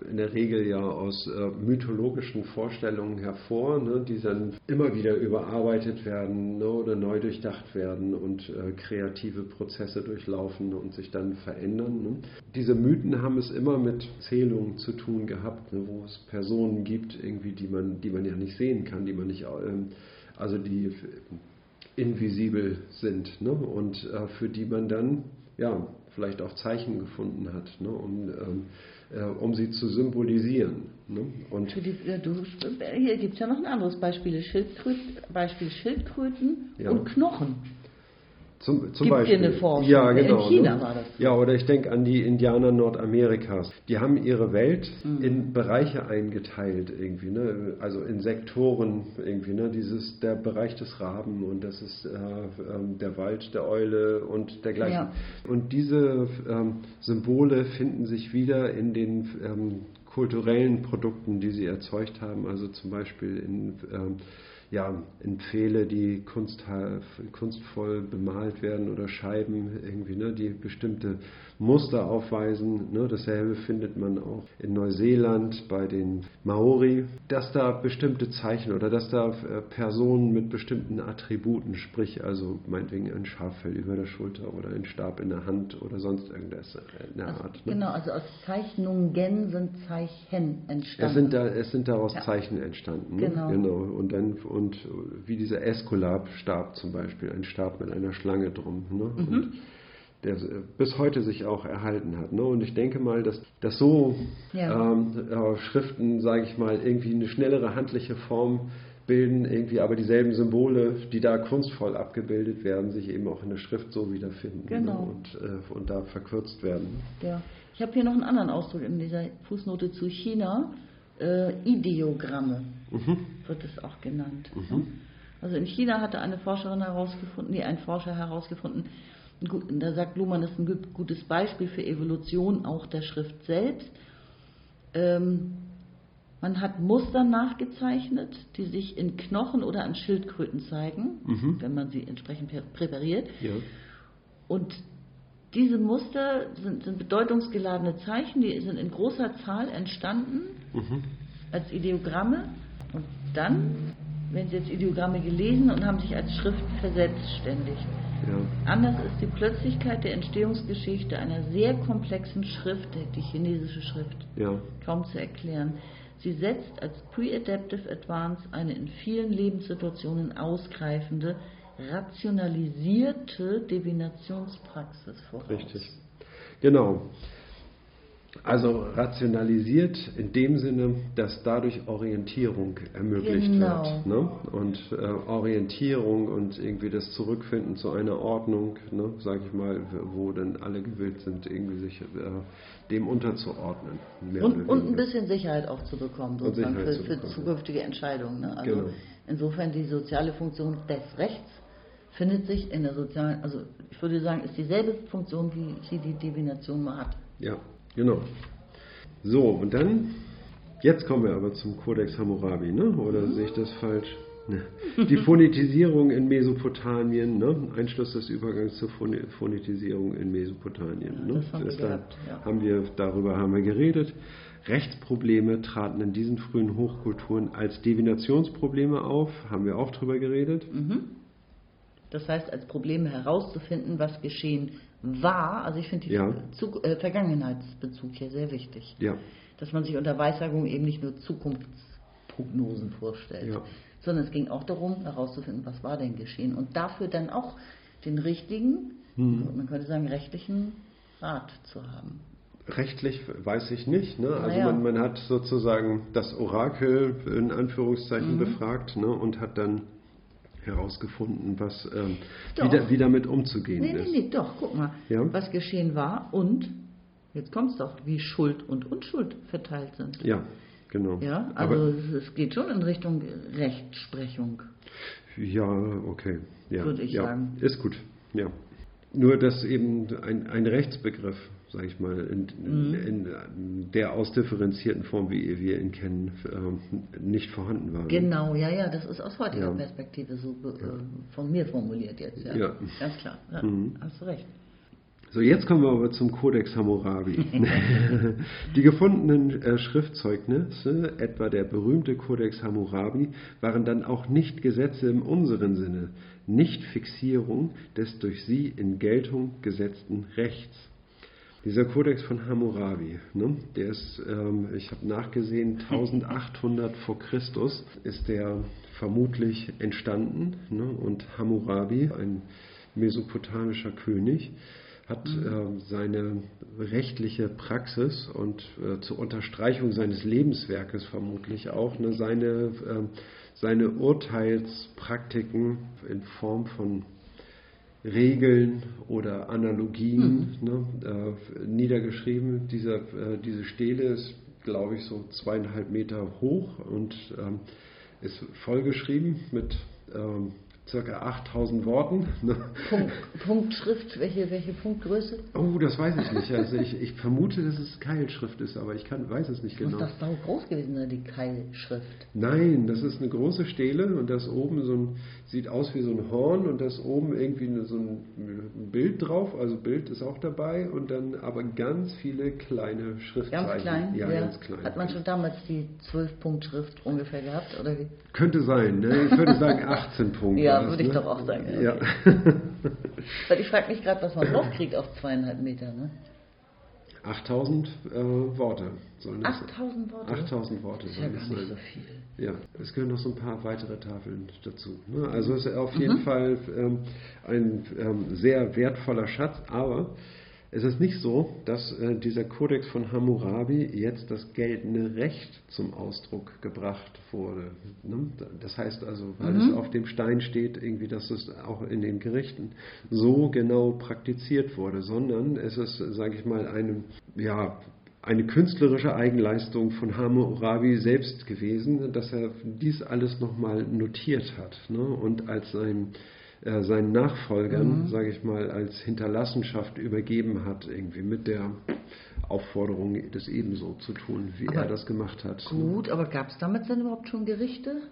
äh, in der Regel ja aus äh, mythologischen Vorstellungen hervor, ne, die dann immer wieder überarbeitet werden ne, oder neu durchdacht werden und äh, kreative Prozesse durchlaufen und sich dann verändern. Ne. Diese Mythen haben es immer mit Zählungen zu tun gehabt, ne, wo es Personen gibt, irgendwie, die man, die man ja nicht sehen kann, die man nicht, ähm, also die invisibel sind ne? und äh, für die man dann ja vielleicht auch Zeichen gefunden hat, ne? um, ähm, äh, um sie zu symbolisieren. Ne? Und Für die, ja, du, hier gibt es ja noch ein anderes Beispiel, Schildkröten, Beispiel Schildkröten Ja. und Knochen. Zum, zum Gibt Beispiel. hier eine Forschung. Ja, In genau. China ne? war das. Ja, oder ich denke an die Indianer Nordamerikas. Die haben ihre Welt Mhm. in Bereiche eingeteilt irgendwie, ne? Also in Sektoren irgendwie, ne? Dieses der Bereich des Raben und das ist äh, ähm, der Wald der Eule und dergleichen. Ja. Und diese ähm, Symbole finden sich wieder in den ähm, kulturellen Produkten, die sie erzeugt haben, also zum Beispiel in ähm, ja, in Pfähle, die kunst, kunstvoll bemalt werden oder Scheiben irgendwie, ne, die bestimmte Muster aufweisen. Ne. Dasselbe findet man auch in Neuseeland bei den Maori, dass da bestimmte Zeichen oder dass da äh, Personen mit bestimmten Attributen, sprich also meinetwegen ein Schaffell über der Schulter oder ein Stab in der Hand oder sonst irgendwas in der Also, Art. Ne. Genau, also aus Zeichnungen sind Zeichen entstanden. Es sind, da, es sind daraus Ja. Zeichen entstanden. Ne? Genau. Und dann und wie dieser Eskulap-Stab zum Beispiel, ein Stab mit einer Schlange drum. Ne? Mhm. Und der bis heute sich auch erhalten hat. Ne? Und ich denke mal, dass, dass so Ja. ähm, äh, Schriften, sage ich mal, irgendwie eine schnellere handliche Form bilden, irgendwie aber dieselben Symbole, die da kunstvoll abgebildet werden, sich eben auch in der Schrift so wiederfinden Genau. ne? und, äh, und da verkürzt werden. Ja. Ich habe hier noch einen anderen Ausdruck in dieser Fußnote zu China. Äh, Ideogramme Mhm. wird es auch genannt. Also in China hatte eine Forscherin herausgefunden, nee, ein Forscher herausgefunden, da sagt Luhmann, das ist ein gut- gutes Beispiel für Evolution auch der Schrift selbst. Ähm, man hat Muster nachgezeichnet, die sich in Knochen oder an Schildkröten zeigen, Mhm. wenn man sie entsprechend prä- präpariert. Ja. Und diese Muster sind, sind bedeutungsgeladene Zeichen, die sind in großer Zahl entstanden Mhm. als Ideogramme. Und dann werden sie als Ideogramme gelesen und haben sich als Schrift verselbstständigt. Ja. Anders ist die Plötzlichkeit der Entstehungsgeschichte einer sehr komplexen Schrift, die chinesische Schrift, Ja. kaum zu erklären. Sie setzt als Pre-Adaptive Advance eine in vielen Lebenssituationen ausgreifende, rationalisierte Divinationspraxis voraus. Richtig. Genau. Also rationalisiert in dem Sinne, dass dadurch Orientierung ermöglicht Genau. wird. Ne? Und äh, Orientierung und irgendwie das Zurückfinden zu einer Ordnung, ne, sage ich mal, wo dann alle gewillt sind, irgendwie sich äh, dem unterzuordnen. Und, und ein bisschen Sicherheit auch zu bekommen, sozusagen für, zu für bekommen. zukünftige Entscheidungen. Ne? Also Genau. insofern die soziale Funktion des Rechts findet sich in der sozialen, also ich würde sagen, ist dieselbe Funktion, wie hier die Divination mal hat. Ja, genau. So, und dann, jetzt kommen wir aber zum Codex Hammurabi, ne? oder sehe ich das falsch? Ne. Die Phonetisierung in Mesopotamien, ne? Einschluss des Übergangs zur Phone- Phonetisierung in Mesopotamien. Ja, ne? das haben wir Ist da, gehabt, ja. haben wir, darüber haben wir geredet. Rechtsprobleme traten in diesen frühen Hochkulturen als Divinationsprobleme auf, haben wir auch drüber geredet. Das heißt, als Problem herauszufinden, was geschehen war, also ich finde den Ja. Zu- äh, Vergangenheitsbezug hier sehr wichtig. Ja, Dass man sich unter Weissagung eben nicht nur Zukunftsprognosen vorstellt, Ja. sondern es ging auch darum, herauszufinden, was war denn geschehen und dafür dann auch den richtigen, Hm. man könnte sagen, rechtlichen Rat zu haben. Rechtlich weiß ich nicht. Ne? Also Naja. man, man hat sozusagen das Orakel in Anführungszeichen Mhm. befragt ne? und hat dann herausgefunden, was, ähm, wie, da, wie damit umzugehen Nee, nee, ist. nee, doch, guck mal, Ja. was geschehen war und, jetzt kommt es doch, wie Schuld und Unschuld verteilt sind. Ja, genau. Ja, Aber, also es- es geht schon in Richtung Rechtsprechung. ja, okay. Ja, würde ich ja, sagen. Ist gut, ja. Nur, dass eben ein, ein Rechtsbegriff, sage ich mal, in, Mhm. in, der ausdifferenzierten Form, wie wir ihn kennen, ähm, nicht vorhanden war. Genau, ja, ja, das ist aus heutiger Ja. Perspektive so äh, von mir formuliert jetzt, ja. Ja. Ganz klar, ja, Mhm. hast du recht. So, jetzt kommen wir aber zum Codex Hammurabi. *laughs* Die gefundenen äh, Schriftzeugnisse, etwa der berühmte Codex Hammurabi, waren dann auch nicht Gesetze im unseren Sinne, nicht Fixierung des durch sie in Geltung gesetzten Rechts. Dieser Kodex von Hammurabi, ne, der ist, ähm, ich habe nachgesehen, *laughs* 1800 vor Christus ist der vermutlich entstanden. Ne, und Hammurabi, ein mesopotamischer König, hat äh, seine rechtliche Praxis und äh, zur Unterstreichung seines Lebenswerkes vermutlich auch ne, seine, äh, seine Urteilspraktiken in Form von Regeln oder Analogien ne, äh, niedergeschrieben. Dieser, äh, diese Stele ist, glaube ich, so zweieinhalb Meter hoch und ähm, ist vollgeschrieben mit ähm, circa 8000 Worten. Ne? Punkt, Punktschrift, welche, welche Punktgröße? Oh, das weiß ich nicht. Also ich, ich vermute, dass es Keilschrift ist, aber ich kann, weiß es nicht Muss genau. das sau groß gewesen sein, die Keilschrift? Nein, das ist eine große Stele und das oben so ein, sieht aus wie so ein Horn und das oben irgendwie so ein Bild drauf, also Bild ist auch dabei und dann aber ganz viele kleine Schriftzeichen. Ganz klein? Ja, ganz klein. Hat man schon damals die 12-Punkt-Schrift ungefähr gehabt, oder wie? Könnte sein, ne? ich würde sagen *laughs* 18 Punkte. Ja, würde ich ne? doch auch sagen, Ja. Weil ich frage mich gerade, was man draufkriegt auf zweieinhalb Meter, ne? 8000 äh, Worte sollen es 8000 Worte? 8000 Worte Das ist ja sollen gar es nicht sein. so viel. Ja, es gehören noch so ein paar weitere Tafeln dazu. ne? Also es ist auf Mhm. jeden Fall ähm, ein ähm, sehr wertvoller Schatz, aber es ist nicht so, dass äh, dieser Kodex von Hammurabi jetzt das geltende Recht zum Ausdruck gebracht wurde. Ne? Das heißt also, weil Mhm. es auf dem Stein steht, irgendwie, dass es auch in den Gerichten so genau praktiziert wurde, sondern es ist, sage ich mal, eine, ja, eine künstlerische Eigenleistung von Hammurabi selbst gewesen, dass er dies alles nochmal notiert hat ne? und als sein, äh, seinen Nachfolgern, sage ich mal, als Hinterlassenschaft übergeben hat, irgendwie mit der Aufforderung, das ebenso zu tun, wie Aber er das gemacht hat. Gut, aber gab es damals denn überhaupt schon Gerichte?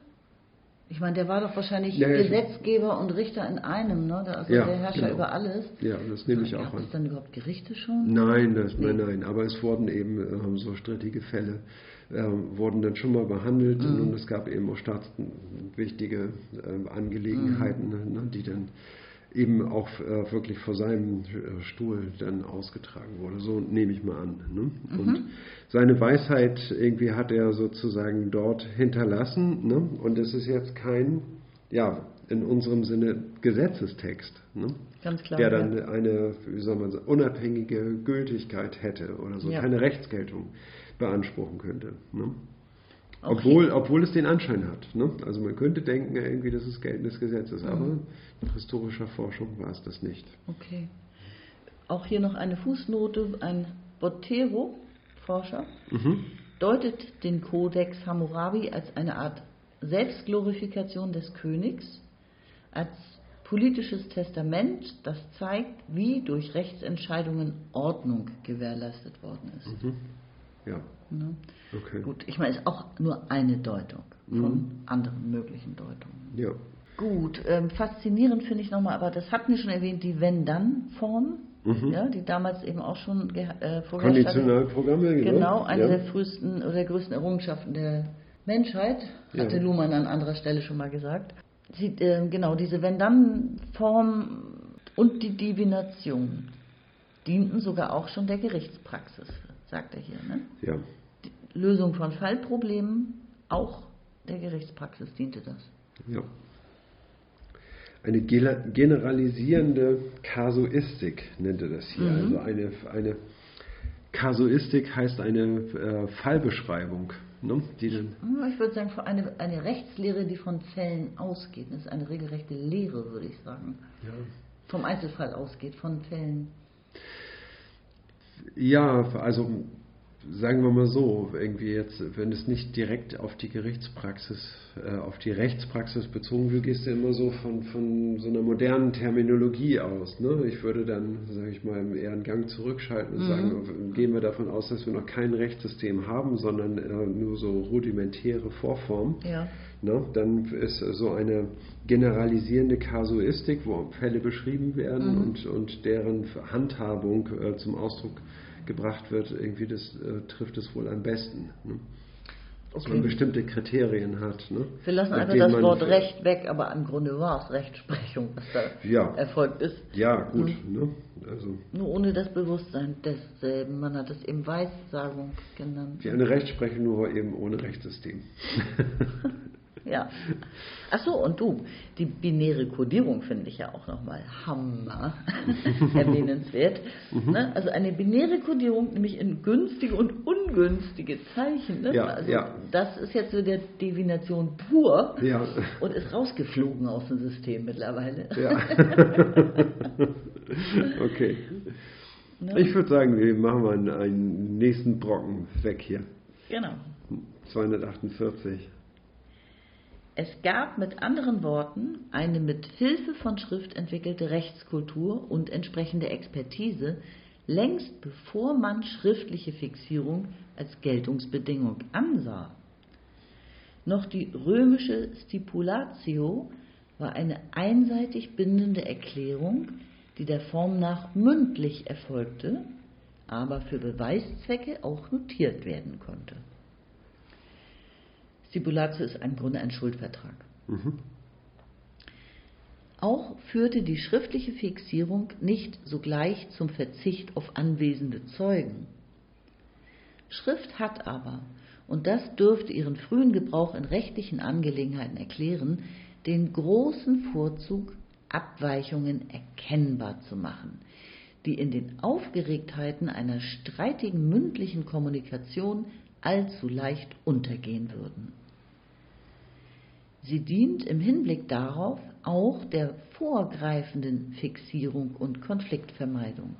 Ich meine, der war doch wahrscheinlich Ja, Gesetzgeber und Richter in einem, ne? Also Ja, der Herrscher genau. über alles. Ja, das nehme ich auch Gab an. es dann überhaupt Gerichte schon? Nein, das, nein, nein, aber es wurden eben ähm, so strittige Fälle, ähm, wurden dann schon mal behandelt Mhm. und es gab eben auch staatswichtige ähm, Angelegenheiten, Mhm. ne, die dann eben auch äh, wirklich vor seinem äh, Stuhl dann ausgetragen wurde. So nehme ich mal an. Ne? Mhm. Und seine Weisheit irgendwie hat er sozusagen dort hinterlassen ne? und es ist jetzt kein, ja, in unserem Sinne Gesetzestext, ne? Klar. der dann ja. eine, wie soll man sagen, unabhängige Gültigkeit hätte oder so, Ja. keine Rechtsgeltung beanspruchen könnte. Ne? Auch Obwohl, obwohl es den Anschein hat. Ne? Also man könnte denken, irgendwie, das ist geltendes Gesetzes, aber Mhm. nach historischer Forschung war es das nicht. Okay. Auch hier noch eine Fußnote. Ein Botero-Forscher Mhm. deutet den Kodex Hammurabi als eine Art Selbstglorifikation des Königs, als politisches Testament, das zeigt, wie durch Rechtsentscheidungen Ordnung gewährleistet worden ist. Mhm. Ja, Ne? okay. Gut, ich meine, es ist auch nur eine Deutung von Mhm. anderen möglichen Deutungen. Ja. Gut, ähm, faszinierend finde ich nochmal, aber das hatten wir schon erwähnt, die Wenn-Dann-Form, Mhm. ja, die damals eben auch schon äh, hatte. Konditionalprogramme, genau. Genau, eine ja. der frühesten oder der größten Errungenschaften der Menschheit, hatte Ja. Luhmann an anderer Stelle schon mal gesagt. Sie, äh, genau, diese Wenn-Dann-Form und die Divination dienten sogar auch schon der Gerichtspraxis, sagt er hier. Ne? Ja. Die Lösung von Fallproblemen, auch der Gerichtspraxis diente das. Ja. Eine generalisierende Kasuistik nennt er das hier. Mhm. Also eine, eine Kasuistik heißt eine äh, Fallbeschreibung, ne? die dann Ja, Ich würde sagen, eine, eine Rechtslehre, die von Fällen ausgeht, das ist eine regelrechte Lehre, würde ich sagen. Vom Einzelfall ausgeht, von Fällen. Ja, also sagen wir mal so, irgendwie jetzt, wenn es nicht direkt auf die Gerichtspraxis, äh, auf die Rechtspraxis bezogen wird, gehst du immer so von, von so einer modernen Terminologie aus. Ne? Ich würde dann, sage ich mal, eher einen Gang zurückschalten und Mhm. sagen, gehen wir davon aus, dass wir noch kein Rechtssystem haben, sondern äh, nur so rudimentäre Vorformen. Ja. Ne? Dann ist so eine generalisierende Kasuistik, wo Fälle beschrieben werden Mhm. und, und deren Handhabung äh, zum Ausdruck gebracht wird, irgendwie das äh, trifft es wohl am besten. Ne? Dass man Okay. bestimmte Kriterien hat. Ne? Wir lassen einfach das man- Wort Recht weg, aber im Grunde war es Rechtsprechung, was da Ja. erfolgt ist. Ja, gut. Mhm. Ne? Also, Nur ohne das Bewusstsein desselben. Man hat es eben Weissagung genannt. wie eine Rechtsprechung, nur eben ohne Rechtssystem. *laughs* Ja. Ach so, und du, die binäre Kodierung finde ich ja auch nochmal Hammer *laughs* erwähnenswert. Mhm. Ne? Also eine binäre Kodierung, nämlich in günstige und ungünstige Zeichen. Ne? Ja, also ja. Das ist jetzt so der Divination pur Ja. *laughs* und ist rausgeflogen aus dem System mittlerweile. Ja. *laughs* okay. Ne? Ich würde sagen, wir machen mal einen, einen nächsten Brocken weg hier. Genau. 248. Es gab mit anderen Worten eine mit Hilfe von Schrift entwickelte Rechtskultur und entsprechende Expertise, längst bevor man schriftliche Fixierung als Geltungsbedingung ansah. Noch die römische Stipulatio war eine einseitig bindende Erklärung, die der Form nach mündlich erfolgte, aber für Beweiszwecke auch notiert werden konnte. Stipulatio ist im Grunde ein Schuldvertrag. Mhm. Auch führte die schriftliche Fixierung nicht sogleich zum Verzicht auf anwesende Zeugen. Schrift hat aber, und das dürfte ihren frühen Gebrauch in rechtlichen Angelegenheiten erklären, den großen Vorzug, Abweichungen erkennbar zu machen, die in den Aufgeregtheiten einer streitigen mündlichen Kommunikation allzu leicht untergehen würden. Sie dient im Hinblick darauf auch der vorgreifenden Fixierung und Konfliktvermeidung.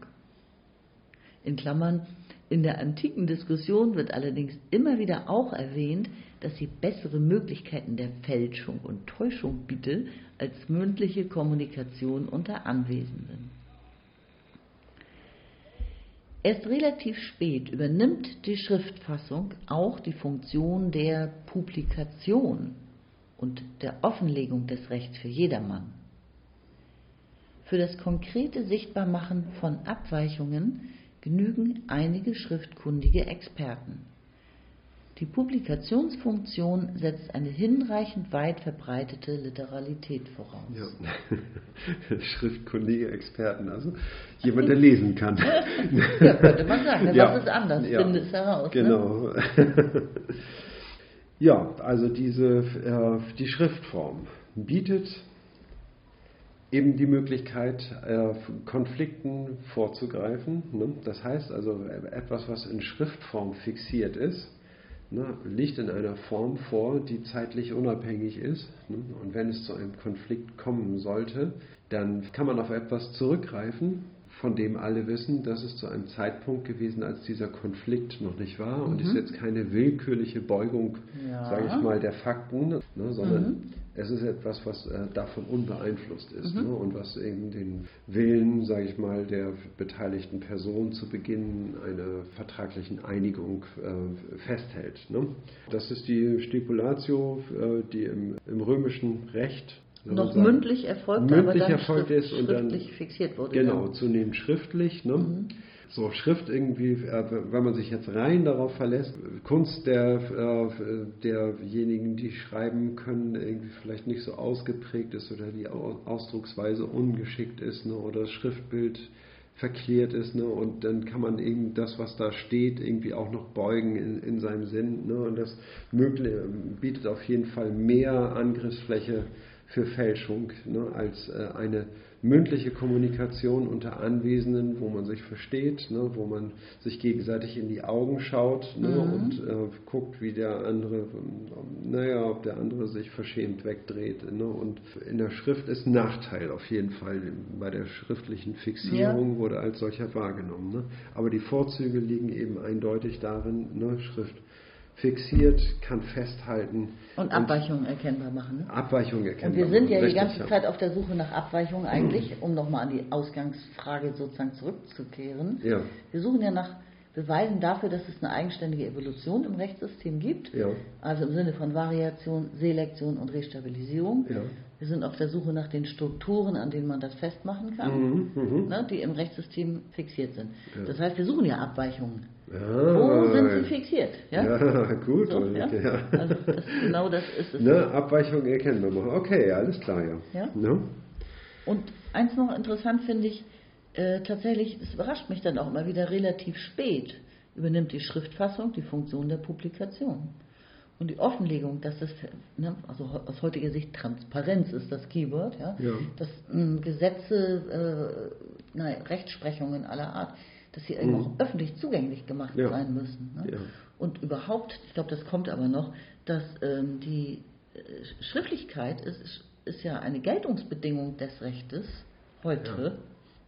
In Klammern, in der antiken Diskussion wird allerdings immer wieder auch erwähnt, dass sie bessere Möglichkeiten der Fälschung und Täuschung biete als mündliche Kommunikation unter Anwesenden. Erst relativ spät übernimmt die Schriftfassung auch die Funktion der Publikation und der Offenlegung des Rechts für jedermann. Für das konkrete Sichtbarmachen von Abweichungen genügen einige schriftkundige Experten. Die Publikationsfunktion setzt eine hinreichend weit verbreitete Literalität voraus. Ja. *laughs* Schriftkundige Experten, also jemand, der lesen kann. *laughs* Ja, könnte man sagen. denn Ja. Ist anders? Ja. Finde es heraus. Ne? *laughs* Ja, also diese, äh, die Schriftform bietet eben die Möglichkeit, äh, Konflikten vorzugreifen. Ne? Das heißt also, etwas, was in Schriftform fixiert ist, ne, liegt in einer Form vor, die zeitlich unabhängig ist. Ne? Und wenn es zu einem Konflikt kommen sollte, dann kann man auf etwas zurückgreifen, von dem alle wissen, dass es zu einem Zeitpunkt gewesen, als dieser Konflikt noch nicht war und mhm. ist jetzt keine willkürliche Beugung, ja. sage ich mal, der Fakten, ne, sondern mhm. es ist etwas, was äh, davon unbeeinflusst ist mhm. ne, und was eben den Willen, sage ich mal, der beteiligten Person zu Beginn einer vertraglichen Einigung äh, festhält. Ne. Das ist die Stipulatio, äh, die im, im römischen Recht noch sagen, mündlich erfolgt, mündlich aber dann erfolgt schrift, ist und schriftlich dann, fixiert wurde. Genau, ja. zunehmend schriftlich. Ne? Mhm. So Schrift irgendwie, äh, wenn man sich jetzt rein darauf verlässt, Kunst der, äh, derjenigen, die schreiben können, irgendwie vielleicht nicht so ausgeprägt ist oder die Ausdrucksweise ungeschickt ist ne? oder das Schriftbild verklärt ist, ne? und dann kann man eben das, was da steht, irgendwie auch noch beugen in, in seinem Sinn. Ne? Und das möglich, bietet auf jeden Fall mehr Angriffsfläche für Fälschung ne, als äh, eine mündliche Kommunikation unter Anwesenden, wo man sich versteht, ne, wo man sich gegenseitig in die Augen schaut ne, mhm. und äh, guckt, wie der andere, naja, ob der andere sich verschämt wegdreht. Ne, und in der Schrift ist Nachteil auf jeden Fall. Bei der schriftlichen Fixierung ja. wurde als solcher wahrgenommen. Ne. Aber die Vorzüge liegen eben eindeutig darin, ne, Schrift fixiert, kann festhalten. Und Abweichungen erkennbar machen. Ne? Abweichungen erkennbar Und wir sind ja die ganze Zeit auf der Suche nach Abweichungen eigentlich, mhm. um nochmal an die Ausgangsfrage sozusagen zurückzukehren. Ja. Wir suchen ja nach Beweisen dafür, dass es eine eigenständige Evolution im Rechtssystem gibt. Ja. Also im Sinne von Variation, Selektion und Restabilisierung. Ja. Wir sind auf der Suche nach den Strukturen, an denen man das festmachen kann, mhm, mhm. ne, die im Rechtssystem fixiert sind. Ja. Das heißt, wir suchen ja Abweichungen. Ja, Wo sind sie fixiert? Ja, ja *laughs* gut. So, ja? Also das, genau das ist es. Ne, Abweichung erkennen wir mal. Okay, alles klar, ja. ja? Ne? Und eins noch interessant finde ich, äh, tatsächlich, es überrascht mich dann auch immer wieder relativ spät, übernimmt die Schriftfassung die Funktion der Publikation. Und die Offenlegung, dass das, ne, also aus heutiger Sicht Transparenz ist das Keyword, ja, ja. dass äh, Gesetze, äh, nein, Rechtsprechungen aller Art, dass sie eben mhm. auch öffentlich zugänglich gemacht ja. sein müssen. Ne? Und überhaupt, ich glaube, das kommt aber noch, dass ähm, die äh, Schriftlichkeit ist, ist ja eine Geltungsbedingung des Rechtes heute,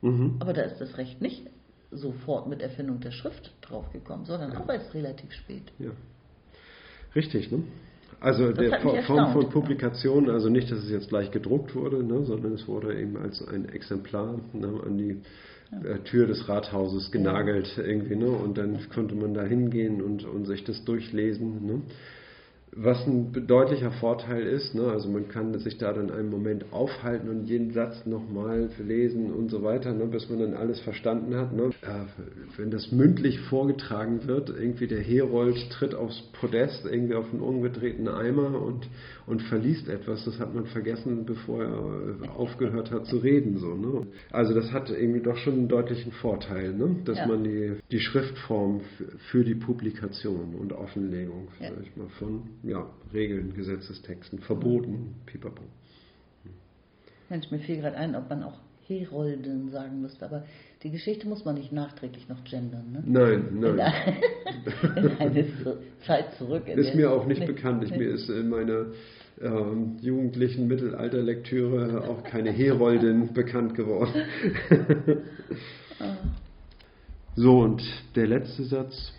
mhm. aber da ist das Recht nicht sofort mit Erfindung der Schrift draufgekommen, sondern auch erst relativ spät. Ja. Richtig, ne? Also das der Form von Publikation, also nicht, dass es jetzt gleich gedruckt wurde, ne, sondern es wurde eben als ein Exemplar ne, an die äh, Tür des Rathauses genagelt irgendwie, ne? Und dann konnte man da hingehen und, und sich das durchlesen. Ne? Was ein deutlicher Vorteil ist, ne, also man kann sich da dann einen Moment aufhalten und jeden Satz nochmal lesen und so weiter, ne, bis man dann alles verstanden hat. Ne. Äh, wenn das mündlich vorgetragen wird, irgendwie der Herold tritt aufs Podest, irgendwie auf einen umgedrehten Eimer und, und verliest etwas, das hat man vergessen, bevor er aufgehört hat zu reden. So, ne. Also das hat irgendwie doch schon einen deutlichen Vorteil, ne, dass ja. man die, die Schriftform für die Publikation und Offenlegung, ja. sag ich mal, von ja, Regeln, Gesetzestexten, verboten, pipapo. Mensch, mir fiel gerade ein, ob man auch Herolden sagen müsste, aber die Geschichte muss man nicht nachträglich noch gendern, ne? Nein, nein. In, *laughs* eine Zeit zurück. ist mir auch nicht mit, bekannt. Ich, mir ist in meiner ähm, jugendlichen Mittelalterlektüre auch keine Heroldin *laughs* bekannt geworden. Ah. so, und der letzte Satz.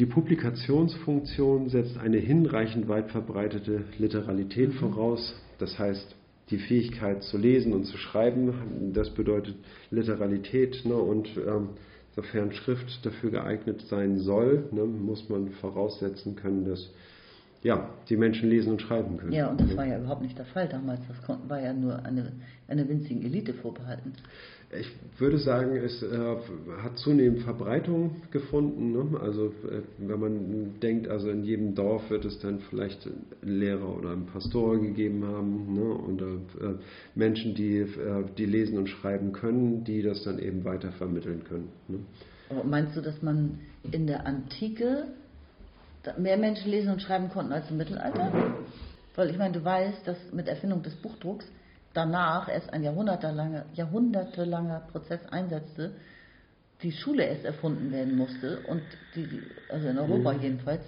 Die Publikationsfunktion setzt eine hinreichend weit verbreitete Literalität mhm. voraus, das heißt die Fähigkeit zu lesen und zu schreiben, das bedeutet Literalität ne, und ähm, sofern Schrift dafür geeignet sein soll, ne, muss man voraussetzen können, dass ja, die Menschen lesen und schreiben können. Ja, und das war ja überhaupt nicht der Fall damals. Das war ja nur eine, einer winzigen Elite vorbehalten. Ich würde sagen, es äh, hat zunehmend Verbreitung gefunden. Ne? Also äh, wenn man denkt, also in jedem Dorf wird es dann vielleicht einen Lehrer oder einen Pastor gegeben haben ne? und äh, Menschen, die, äh, die lesen und schreiben können, die das dann eben weiter vermitteln können. Ne? Aber meinst du, dass man in der Antike mehr Menschen lesen und schreiben konnten als im Mittelalter? Weil ich meine, du weißt, dass mit Erfindung des Buchdrucks danach erst ein jahrhundertelanger, jahrhundertelanger Prozess einsetzte, die Schule erst erfunden werden musste und die, also in Europa mhm. jedenfalls,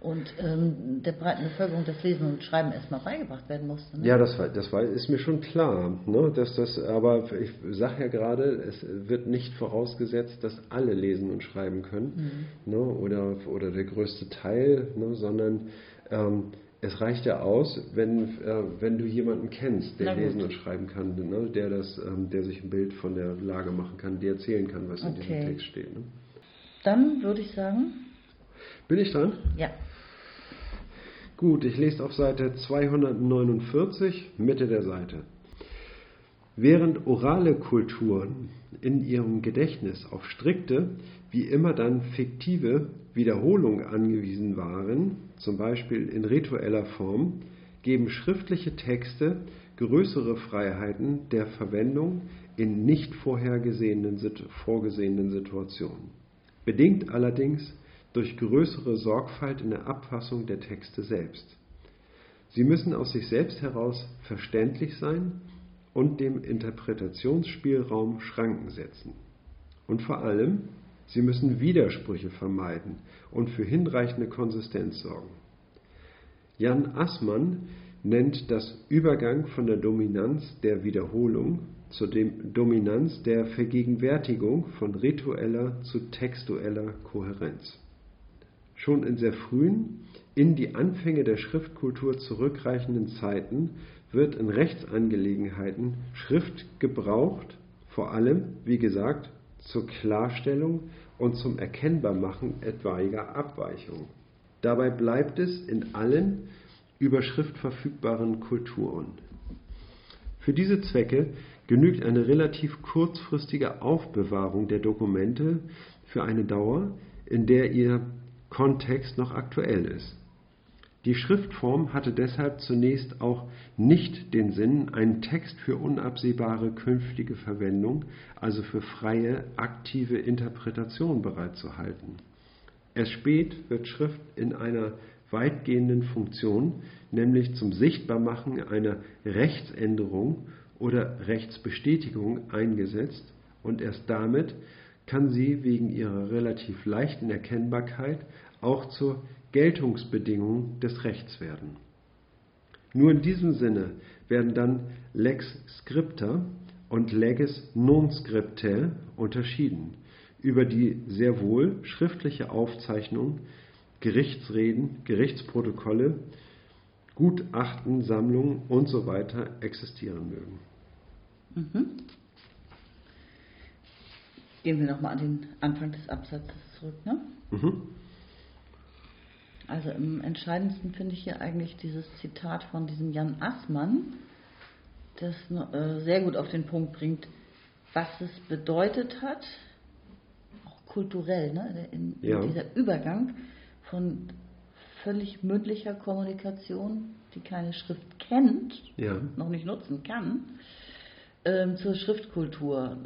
und ähm, der breiten Bevölkerung das Lesen und Schreiben erstmal beigebracht werden musste. Ne? Ja, das, war, das war, ist mir schon klar. Ne? Dass das, aber ich sage ja gerade, es wird nicht vorausgesetzt, dass alle lesen und schreiben können mhm. ne? oder, oder der größte Teil, ne? sondern ähm, es reicht ja aus, wenn, äh, wenn du jemanden kennst, der lesen und schreiben kann, ne? der, das, ähm, der sich ein Bild von der Lage machen kann, der erzählen kann, was okay. in diesem Text steht. Ne? Dann würde ich sagen. Bin ich dran? Ja. Gut, ich lese auf Seite 249, Mitte der Seite. Während orale Kulturen in ihrem Gedächtnis auf strikte, wie immer dann fiktive Wiederholung angewiesen waren, zum Beispiel in ritueller Form, geben schriftliche Texte größere Freiheiten der Verwendung in nicht vorhergesehenen vorgesehenen Situationen. Bedingt allerdings durch größere Sorgfalt in der Abfassung der Texte selbst. Sie müssen aus sich selbst heraus verständlich sein und dem Interpretationsspielraum Schranken setzen. Und vor allem, sie müssen Widersprüche vermeiden und für hinreichende Konsistenz sorgen. Jan Assmann nennt das Übergang von der Dominanz der Wiederholung zur Dominanz der Vergegenwärtigung von ritueller zu textueller Kohärenz. Schon in sehr frühen, in die Anfänge der Schriftkultur zurückreichenden Zeiten wird in Rechtsangelegenheiten Schrift gebraucht, vor allem, wie gesagt, zur Klarstellung und zum Erkennbarmachen etwaiger Abweichungen. Dabei bleibt es in allen über Schrift verfügbaren Kulturen. Für diese Zwecke genügt eine relativ kurzfristige Aufbewahrung der Dokumente für eine Dauer, in der ihr Kontext noch aktuell ist. Die Schriftform hatte deshalb zunächst auch nicht den Sinn, einen Text für unabsehbare künftige Verwendung, also für freie, aktive Interpretation bereitzuhalten. Erst spät wird Schrift in einer weitgehenden Funktion, nämlich zum Sichtbarmachen einer Rechtsänderung oder Rechtsbestätigung eingesetzt und erst damit kann sie wegen ihrer relativ leichten Erkennbarkeit auch zur Geltungsbedingung des Rechts werden. Nur in diesem Sinne werden dann lex scripta und leges non scriptae unterschieden, über die sehr wohl schriftliche Aufzeichnungen, Gerichtsreden, Gerichtsprotokolle, Gutachten, Sammlungen usw. So existieren mögen. Mhm. Gehen wir nochmal an den Anfang des Absatzes zurück. Ne? Mhm. Also im entscheidendsten finde ich hier eigentlich dieses Zitat von diesem Jan Assmann, das äh, sehr gut auf den Punkt bringt, was es bedeutet hat, auch kulturell, ne, in, in ja. dieser Übergang von völlig mündlicher Kommunikation, die keine Schrift kennt, ja. noch nicht nutzen kann, ähm, zur Schriftkultur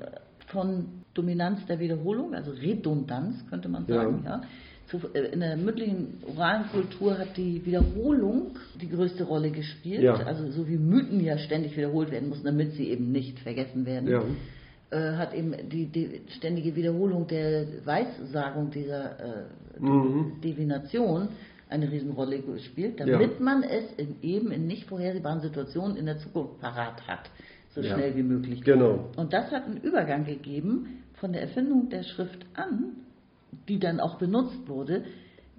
von Dominanz der Wiederholung, also Redundanz könnte man sagen, ja. ja. Äh, in der mündlichen oralen Kultur hat die Wiederholung die größte Rolle gespielt, ja. also so wie Mythen ja ständig wiederholt werden mussten, damit sie eben nicht vergessen werden. Ja. Äh, hat eben die, die, ständige Wiederholung der Weissagung dieser äh, mhm. Divination eine Riesenrolle gespielt, damit man es in, eben in nicht vorhersehbaren Situationen in der Zukunft parat hat so ja. schnell wie möglich. Genau. Und das hat einen Übergang gegeben von der Erfindung der Schrift an, die dann auch benutzt wurde,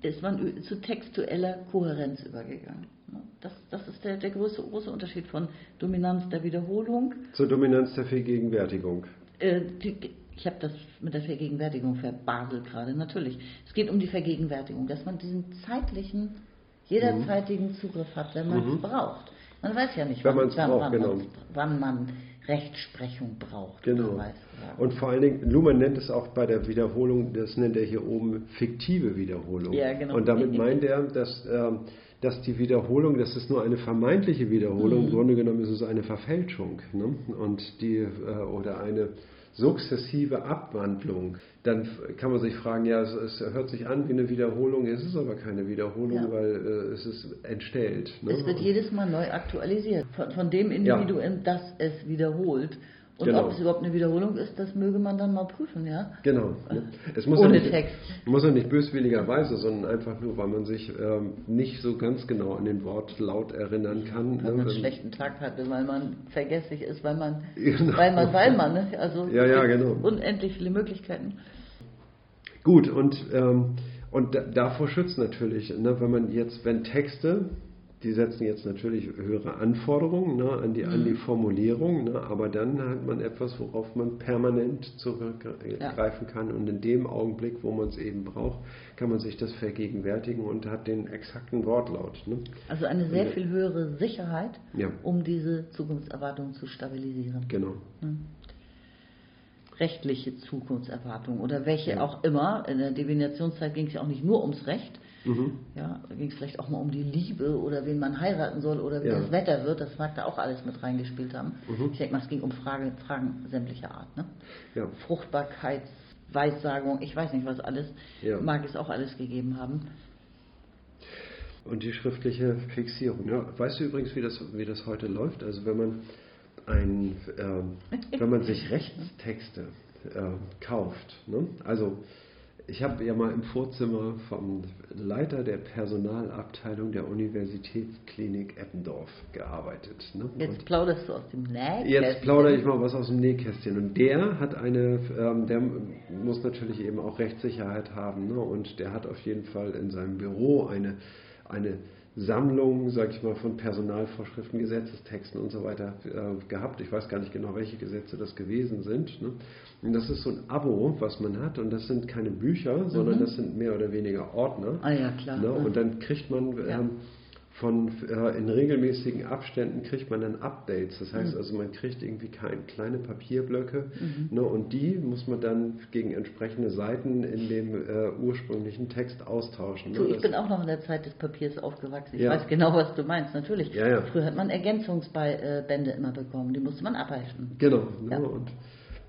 ist man zu textueller Kohärenz übergegangen. Das, das ist der, der große, große Unterschied von Dominanz der Wiederholung zur Dominanz der Vergegenwärtigung. Äh, die, ich habe das mit der Vergegenwärtigung verbaselt gerade, natürlich. Es geht um die Vergegenwärtigung, dass man diesen zeitlichen, jederzeitigen mhm. Zugriff hat, wenn man es mhm. braucht. Man weiß ja nicht, wann, wann, braucht, genau. wann man Rechtsprechung braucht. Genau. Und vor allen Dingen, Luhmann nennt es auch bei der Wiederholung, das nennt er hier oben fiktive Wiederholung. Ja, genau. Und damit meint er, dass, äh, dass die Wiederholung, das ist nur eine vermeintliche Wiederholung, mhm. im Grunde genommen ist es eine Verfälschung. Ne? Und die, äh, oder eine, sukzessive Abwandlung, dann kann man sich fragen, ja, es, es, hört sich an wie eine Wiederholung, es ist aber keine Wiederholung, ja. weil äh, es ist entstellt. Ne? Es wird jedes Mal neu aktualisiert von, von dem Individuum, ja. das es wiederholt. Und genau. ob es überhaupt eine Wiederholung ist, das möge man dann mal prüfen, ja? Genau. Es muss Ohne ja nicht, Text. Muss ja nicht böswilligerweise, sondern einfach nur, weil man sich ähm, nicht so ganz genau an den Wortlaut erinnern kann. Weil ne? man einen schlechten Tag hatte, weil man vergesslich ist, weil man, genau. weil man, weil man, ne? Also ja, ja, genau. unendlich viele Möglichkeiten. Gut, und, ähm, und davor schützt natürlich, ne, wenn man jetzt, wenn Texte die setzen jetzt natürlich höhere Anforderungen ne, an, die, mhm. an die Formulierung, ne, aber dann hat man etwas, worauf man permanent zurückgreifen kann und in dem Augenblick, wo man es eben braucht, kann man sich das vergegenwärtigen und hat den exakten Wortlaut. Ne. Also eine sehr viel höhere Sicherheit, ja. um diese Zukunftserwartungen zu stabilisieren. Genau. Mhm rechtliche Zukunftserwartungen oder welche ja. auch immer. In der Divinationszeit ging es ja auch nicht nur ums Recht, Mhm. Ja, da ging es vielleicht auch mal um die Liebe oder wen man heiraten soll oder wie ja. das Wetter wird. Das mag da auch alles mit reingespielt haben. Mhm. Ich denke mal, es ging um Frage, Fragen sämtlicher Art. Ne? Ja. Fruchtbarkeitsweissagung, ich weiß nicht was alles, ja. mag es auch alles gegeben haben. Und die schriftliche Fixierung. Ja, weißt du übrigens, wie das, wie das heute läuft? Also wenn man ein, ähm, wenn man sich *laughs* Rechtstexte äh, kauft, ne? also ich habe ja mal im Vorzimmer vom Leiter der Personalabteilung der Universitätsklinik Eppendorf gearbeitet. Ne? Jetzt plauderst du aus dem Nähkästchen. Jetzt plaudere ich mal was aus dem Nähkästchen. Und der hat eine, ähm, der muss natürlich eben auch Rechtssicherheit haben. Ne? Und der hat auf jeden Fall in seinem Büro eine, eine Sammlung, sag ich mal, von Personalvorschriften, Gesetzestexten und so weiter äh, gehabt. Ich weiß gar nicht genau, welche Gesetze das gewesen sind. Ne? Und das ist so ein Abo, was man hat. Und das sind keine Bücher, sondern mhm. das sind mehr oder weniger Ordner. Ah ja, klar. Ne? Und dann kriegt man ja. ähm, von äh, in regelmäßigen Abständen kriegt man dann Updates. Das heißt mhm. also, man kriegt irgendwie kein, kleine Papierblöcke mhm. ne, und die muss man dann gegen entsprechende Seiten in dem äh, ursprünglichen Text austauschen. Ne? So, ich das bin auch noch in der Zeit des Papiers aufgewachsen. Ich ja. weiß genau, was du meinst. Natürlich. Ja, ja. Früher hat man Ergänzungsbände immer bekommen. Die musste man abheften. Genau. Ne, und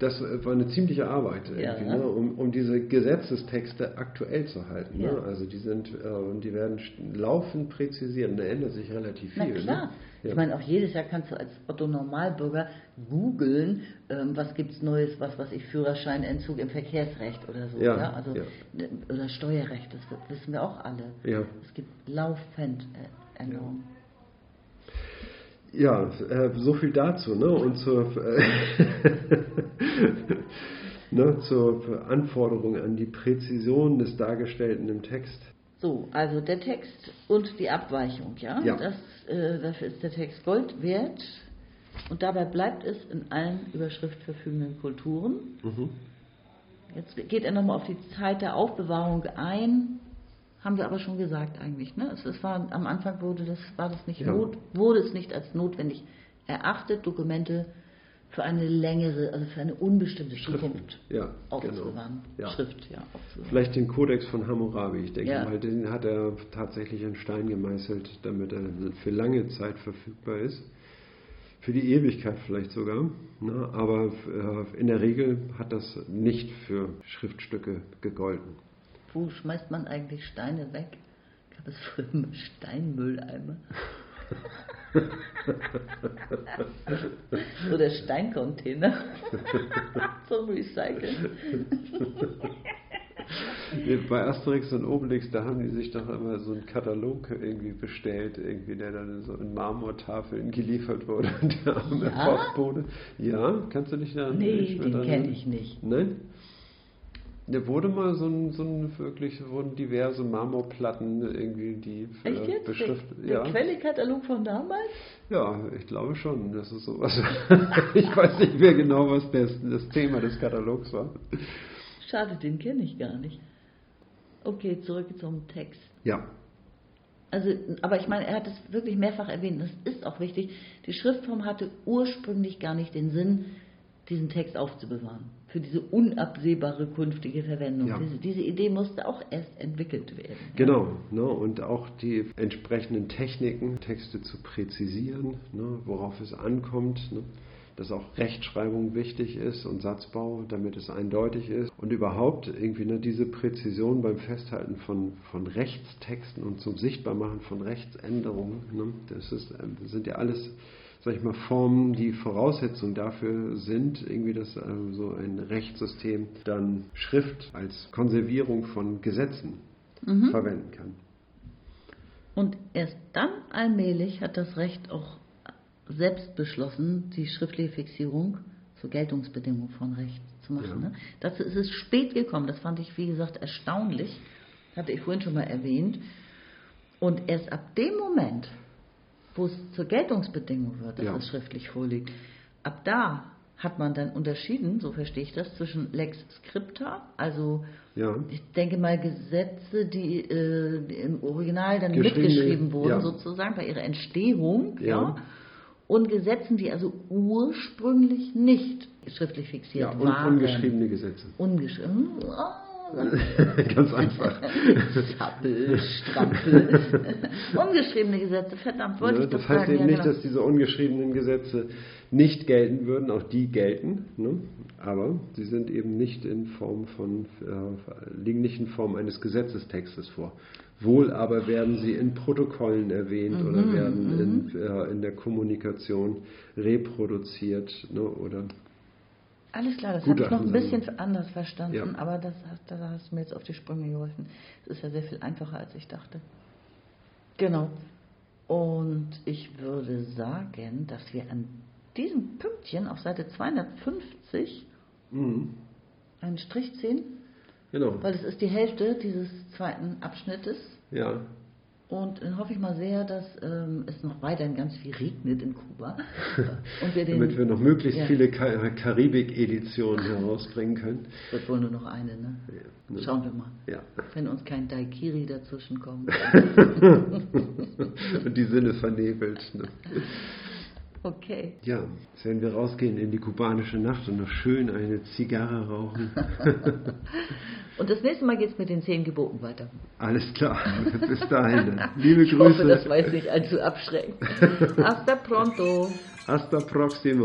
das war eine ziemliche Arbeit, ja. ne, um, um, diese Gesetzestexte aktuell zu halten. Ne? Ja. Also die sind äh, die werden laufend präzisiert und da ändert sich relativ viel. Na klar. Ne? Ja. Ich meine, auch jedes Jahr kannst du als Otto Normalbürger googeln, ähm, was es Neues, was was ich Führerscheinentzug im Verkehrsrecht oder so, ja, Also ne, oder Steuerrecht, das wissen wir auch alle. Es gibt laufend äh, Änderungen. Ja, äh, so viel dazu. Ne? Und zur, äh, *laughs* ne, zur Anforderung an die Präzision des Dargestellten im Text. So, also der Text und die Abweichung, ja. ja. Das, äh, dafür ist der Text Gold wert. Und dabei bleibt es in allen Überschrift verfügenden Kulturen. Mhm. Jetzt geht er nochmal auf die Zeit der Aufbewahrung ein haben wir aber schon gesagt eigentlich. Ne? Es, es war, am Anfang wurde das, war das nicht ja. not, wurde es nicht als notwendig erachtet, Dokumente für eine längere, also für eine unbestimmte Zukunft ja, aufzubewahren. Genau. Ja. Schrift, ja, aufzubewahren. Vielleicht den Kodex von Hammurabi, ich denke ja. mal, den hat er tatsächlich in Stein gemeißelt, damit er für lange Zeit verfügbar ist. Für die Ewigkeit vielleicht sogar. Ne? Aber äh, in der Regel hat das nicht für Schriftstücke gegolten. Wo schmeißt man eigentlich Steine weg? Gab es früher Steinmülleimer? *laughs* Oder Steincontainer *laughs* zum Recyceln. Bei Asterix und Obelix, da haben die sich doch immer so einen Katalog irgendwie bestellt, irgendwie, der dann so in Marmortafeln geliefert wurde. *laughs* Der arme ja? Postbote. Ja, kannst du dich da Nee, den kenne ich nicht. Nein? Da wurde mal so ein, so ein wirklich, wurden diverse Marmorplatten irgendwie, die Echt jetzt? beschriftet. Der, der ja. Quellekatalog von damals? Ja, ich glaube schon. Das ist sowas. *laughs* ich weiß nicht mehr genau, was das, das Thema des Katalogs war. Schade, den kenne ich gar nicht. Okay, zurück zum Text. Ja. Also, aber ich meine, er hat es wirklich mehrfach erwähnt. Das ist auch wichtig. Die Schriftform hatte ursprünglich gar nicht den Sinn, diesen Text aufzubewahren für diese unabsehbare künftige Verwendung. Ja. Diese, diese, Idee musste auch erst entwickelt werden. Genau, ne, und auch die entsprechenden Techniken, Texte zu präzisieren, ne, worauf es ankommt. Ne. dass auch Rechtschreibung wichtig ist und Satzbau, damit es eindeutig ist. Und überhaupt irgendwie ne, diese Präzision beim Festhalten von, von Rechtstexten und zum Sichtbarmachen von Rechtsänderungen. Ne, das, ist, das sind ja alles sag ich mal, Formen, die Voraussetzung dafür sind, irgendwie, dass äh, so ein Rechtssystem dann Schrift als Konservierung von Gesetzen mhm. verwenden kann. Und erst dann allmählich hat das Recht auch selbst beschlossen, die schriftliche Fixierung zur Geltungsbedingung von Recht zu machen. Ja. Ne? Dazu ist es spät gekommen. Das fand ich, wie gesagt, erstaunlich. Hatte ich vorhin schon mal erwähnt. Und erst ab dem Moment, wo es zur Geltungsbedingung wird, dass ja. es schriftlich vorliegt, ab da hat man dann unterschieden, so verstehe ich das, zwischen Lex Scripta, also ja. ich denke mal Gesetze, die, äh, im Original dann mitgeschrieben wurden, ja. sozusagen bei ihrer Entstehung, ja. und Gesetzen, die also ursprünglich nicht schriftlich fixiert ja, und waren. Ungeschriebene Gesetze. Ungeschrieben. Oh, *laughs* Ganz einfach. Zappel, Strampel. *laughs* ungeschriebene Gesetze, verdammt, wollte ne, ich das Das heißt sagen. eben ja, nicht, genau. dass diese ungeschriebenen Gesetze nicht gelten würden, auch die gelten, ne? aber sie sind eben nicht in Form von, äh, liegen nicht in Form eines Gesetzestextes vor. Wohl aber werden sie in Protokollen erwähnt mhm, oder werden in, mhm. äh, in der Kommunikation reproduziert ne? oder alles klar, das habe ich noch ein bisschen anders verstanden, ja. aber das, da hast du mir jetzt auf die Sprünge geholfen. Es ist ja sehr viel einfacher, als ich dachte. Genau. Und ich würde sagen, dass wir an diesem Pünktchen auf Seite 250 mhm. einen Strich ziehen. Genau. Weil es ist die Hälfte dieses zweiten Abschnittes. Ja. Und dann hoffe ich mal sehr, dass ähm, es noch weiterhin ganz viel regnet in Kuba. *laughs* Und wir den, Damit wir noch möglichst ja. viele Karibik-Editionen herausbringen können. Wird wohl nur noch eine, ne? Ja, ne? Schauen wir mal. Ja. Wenn uns kein Daikiri dazwischen kommt. *laughs* Und die Sinne vernebelt. Ne? Okay. Ja, jetzt werden wir rausgehen in die kubanische Nacht und noch schön eine Zigarre rauchen. *laughs* und das nächste Mal geht es mit den zehn Geboten weiter. Alles klar. *laughs* Bis dahin. Liebe ich Grüße. Hoffe, das weiß nicht allzu abschreckend. Hasta pronto. Hasta próximo.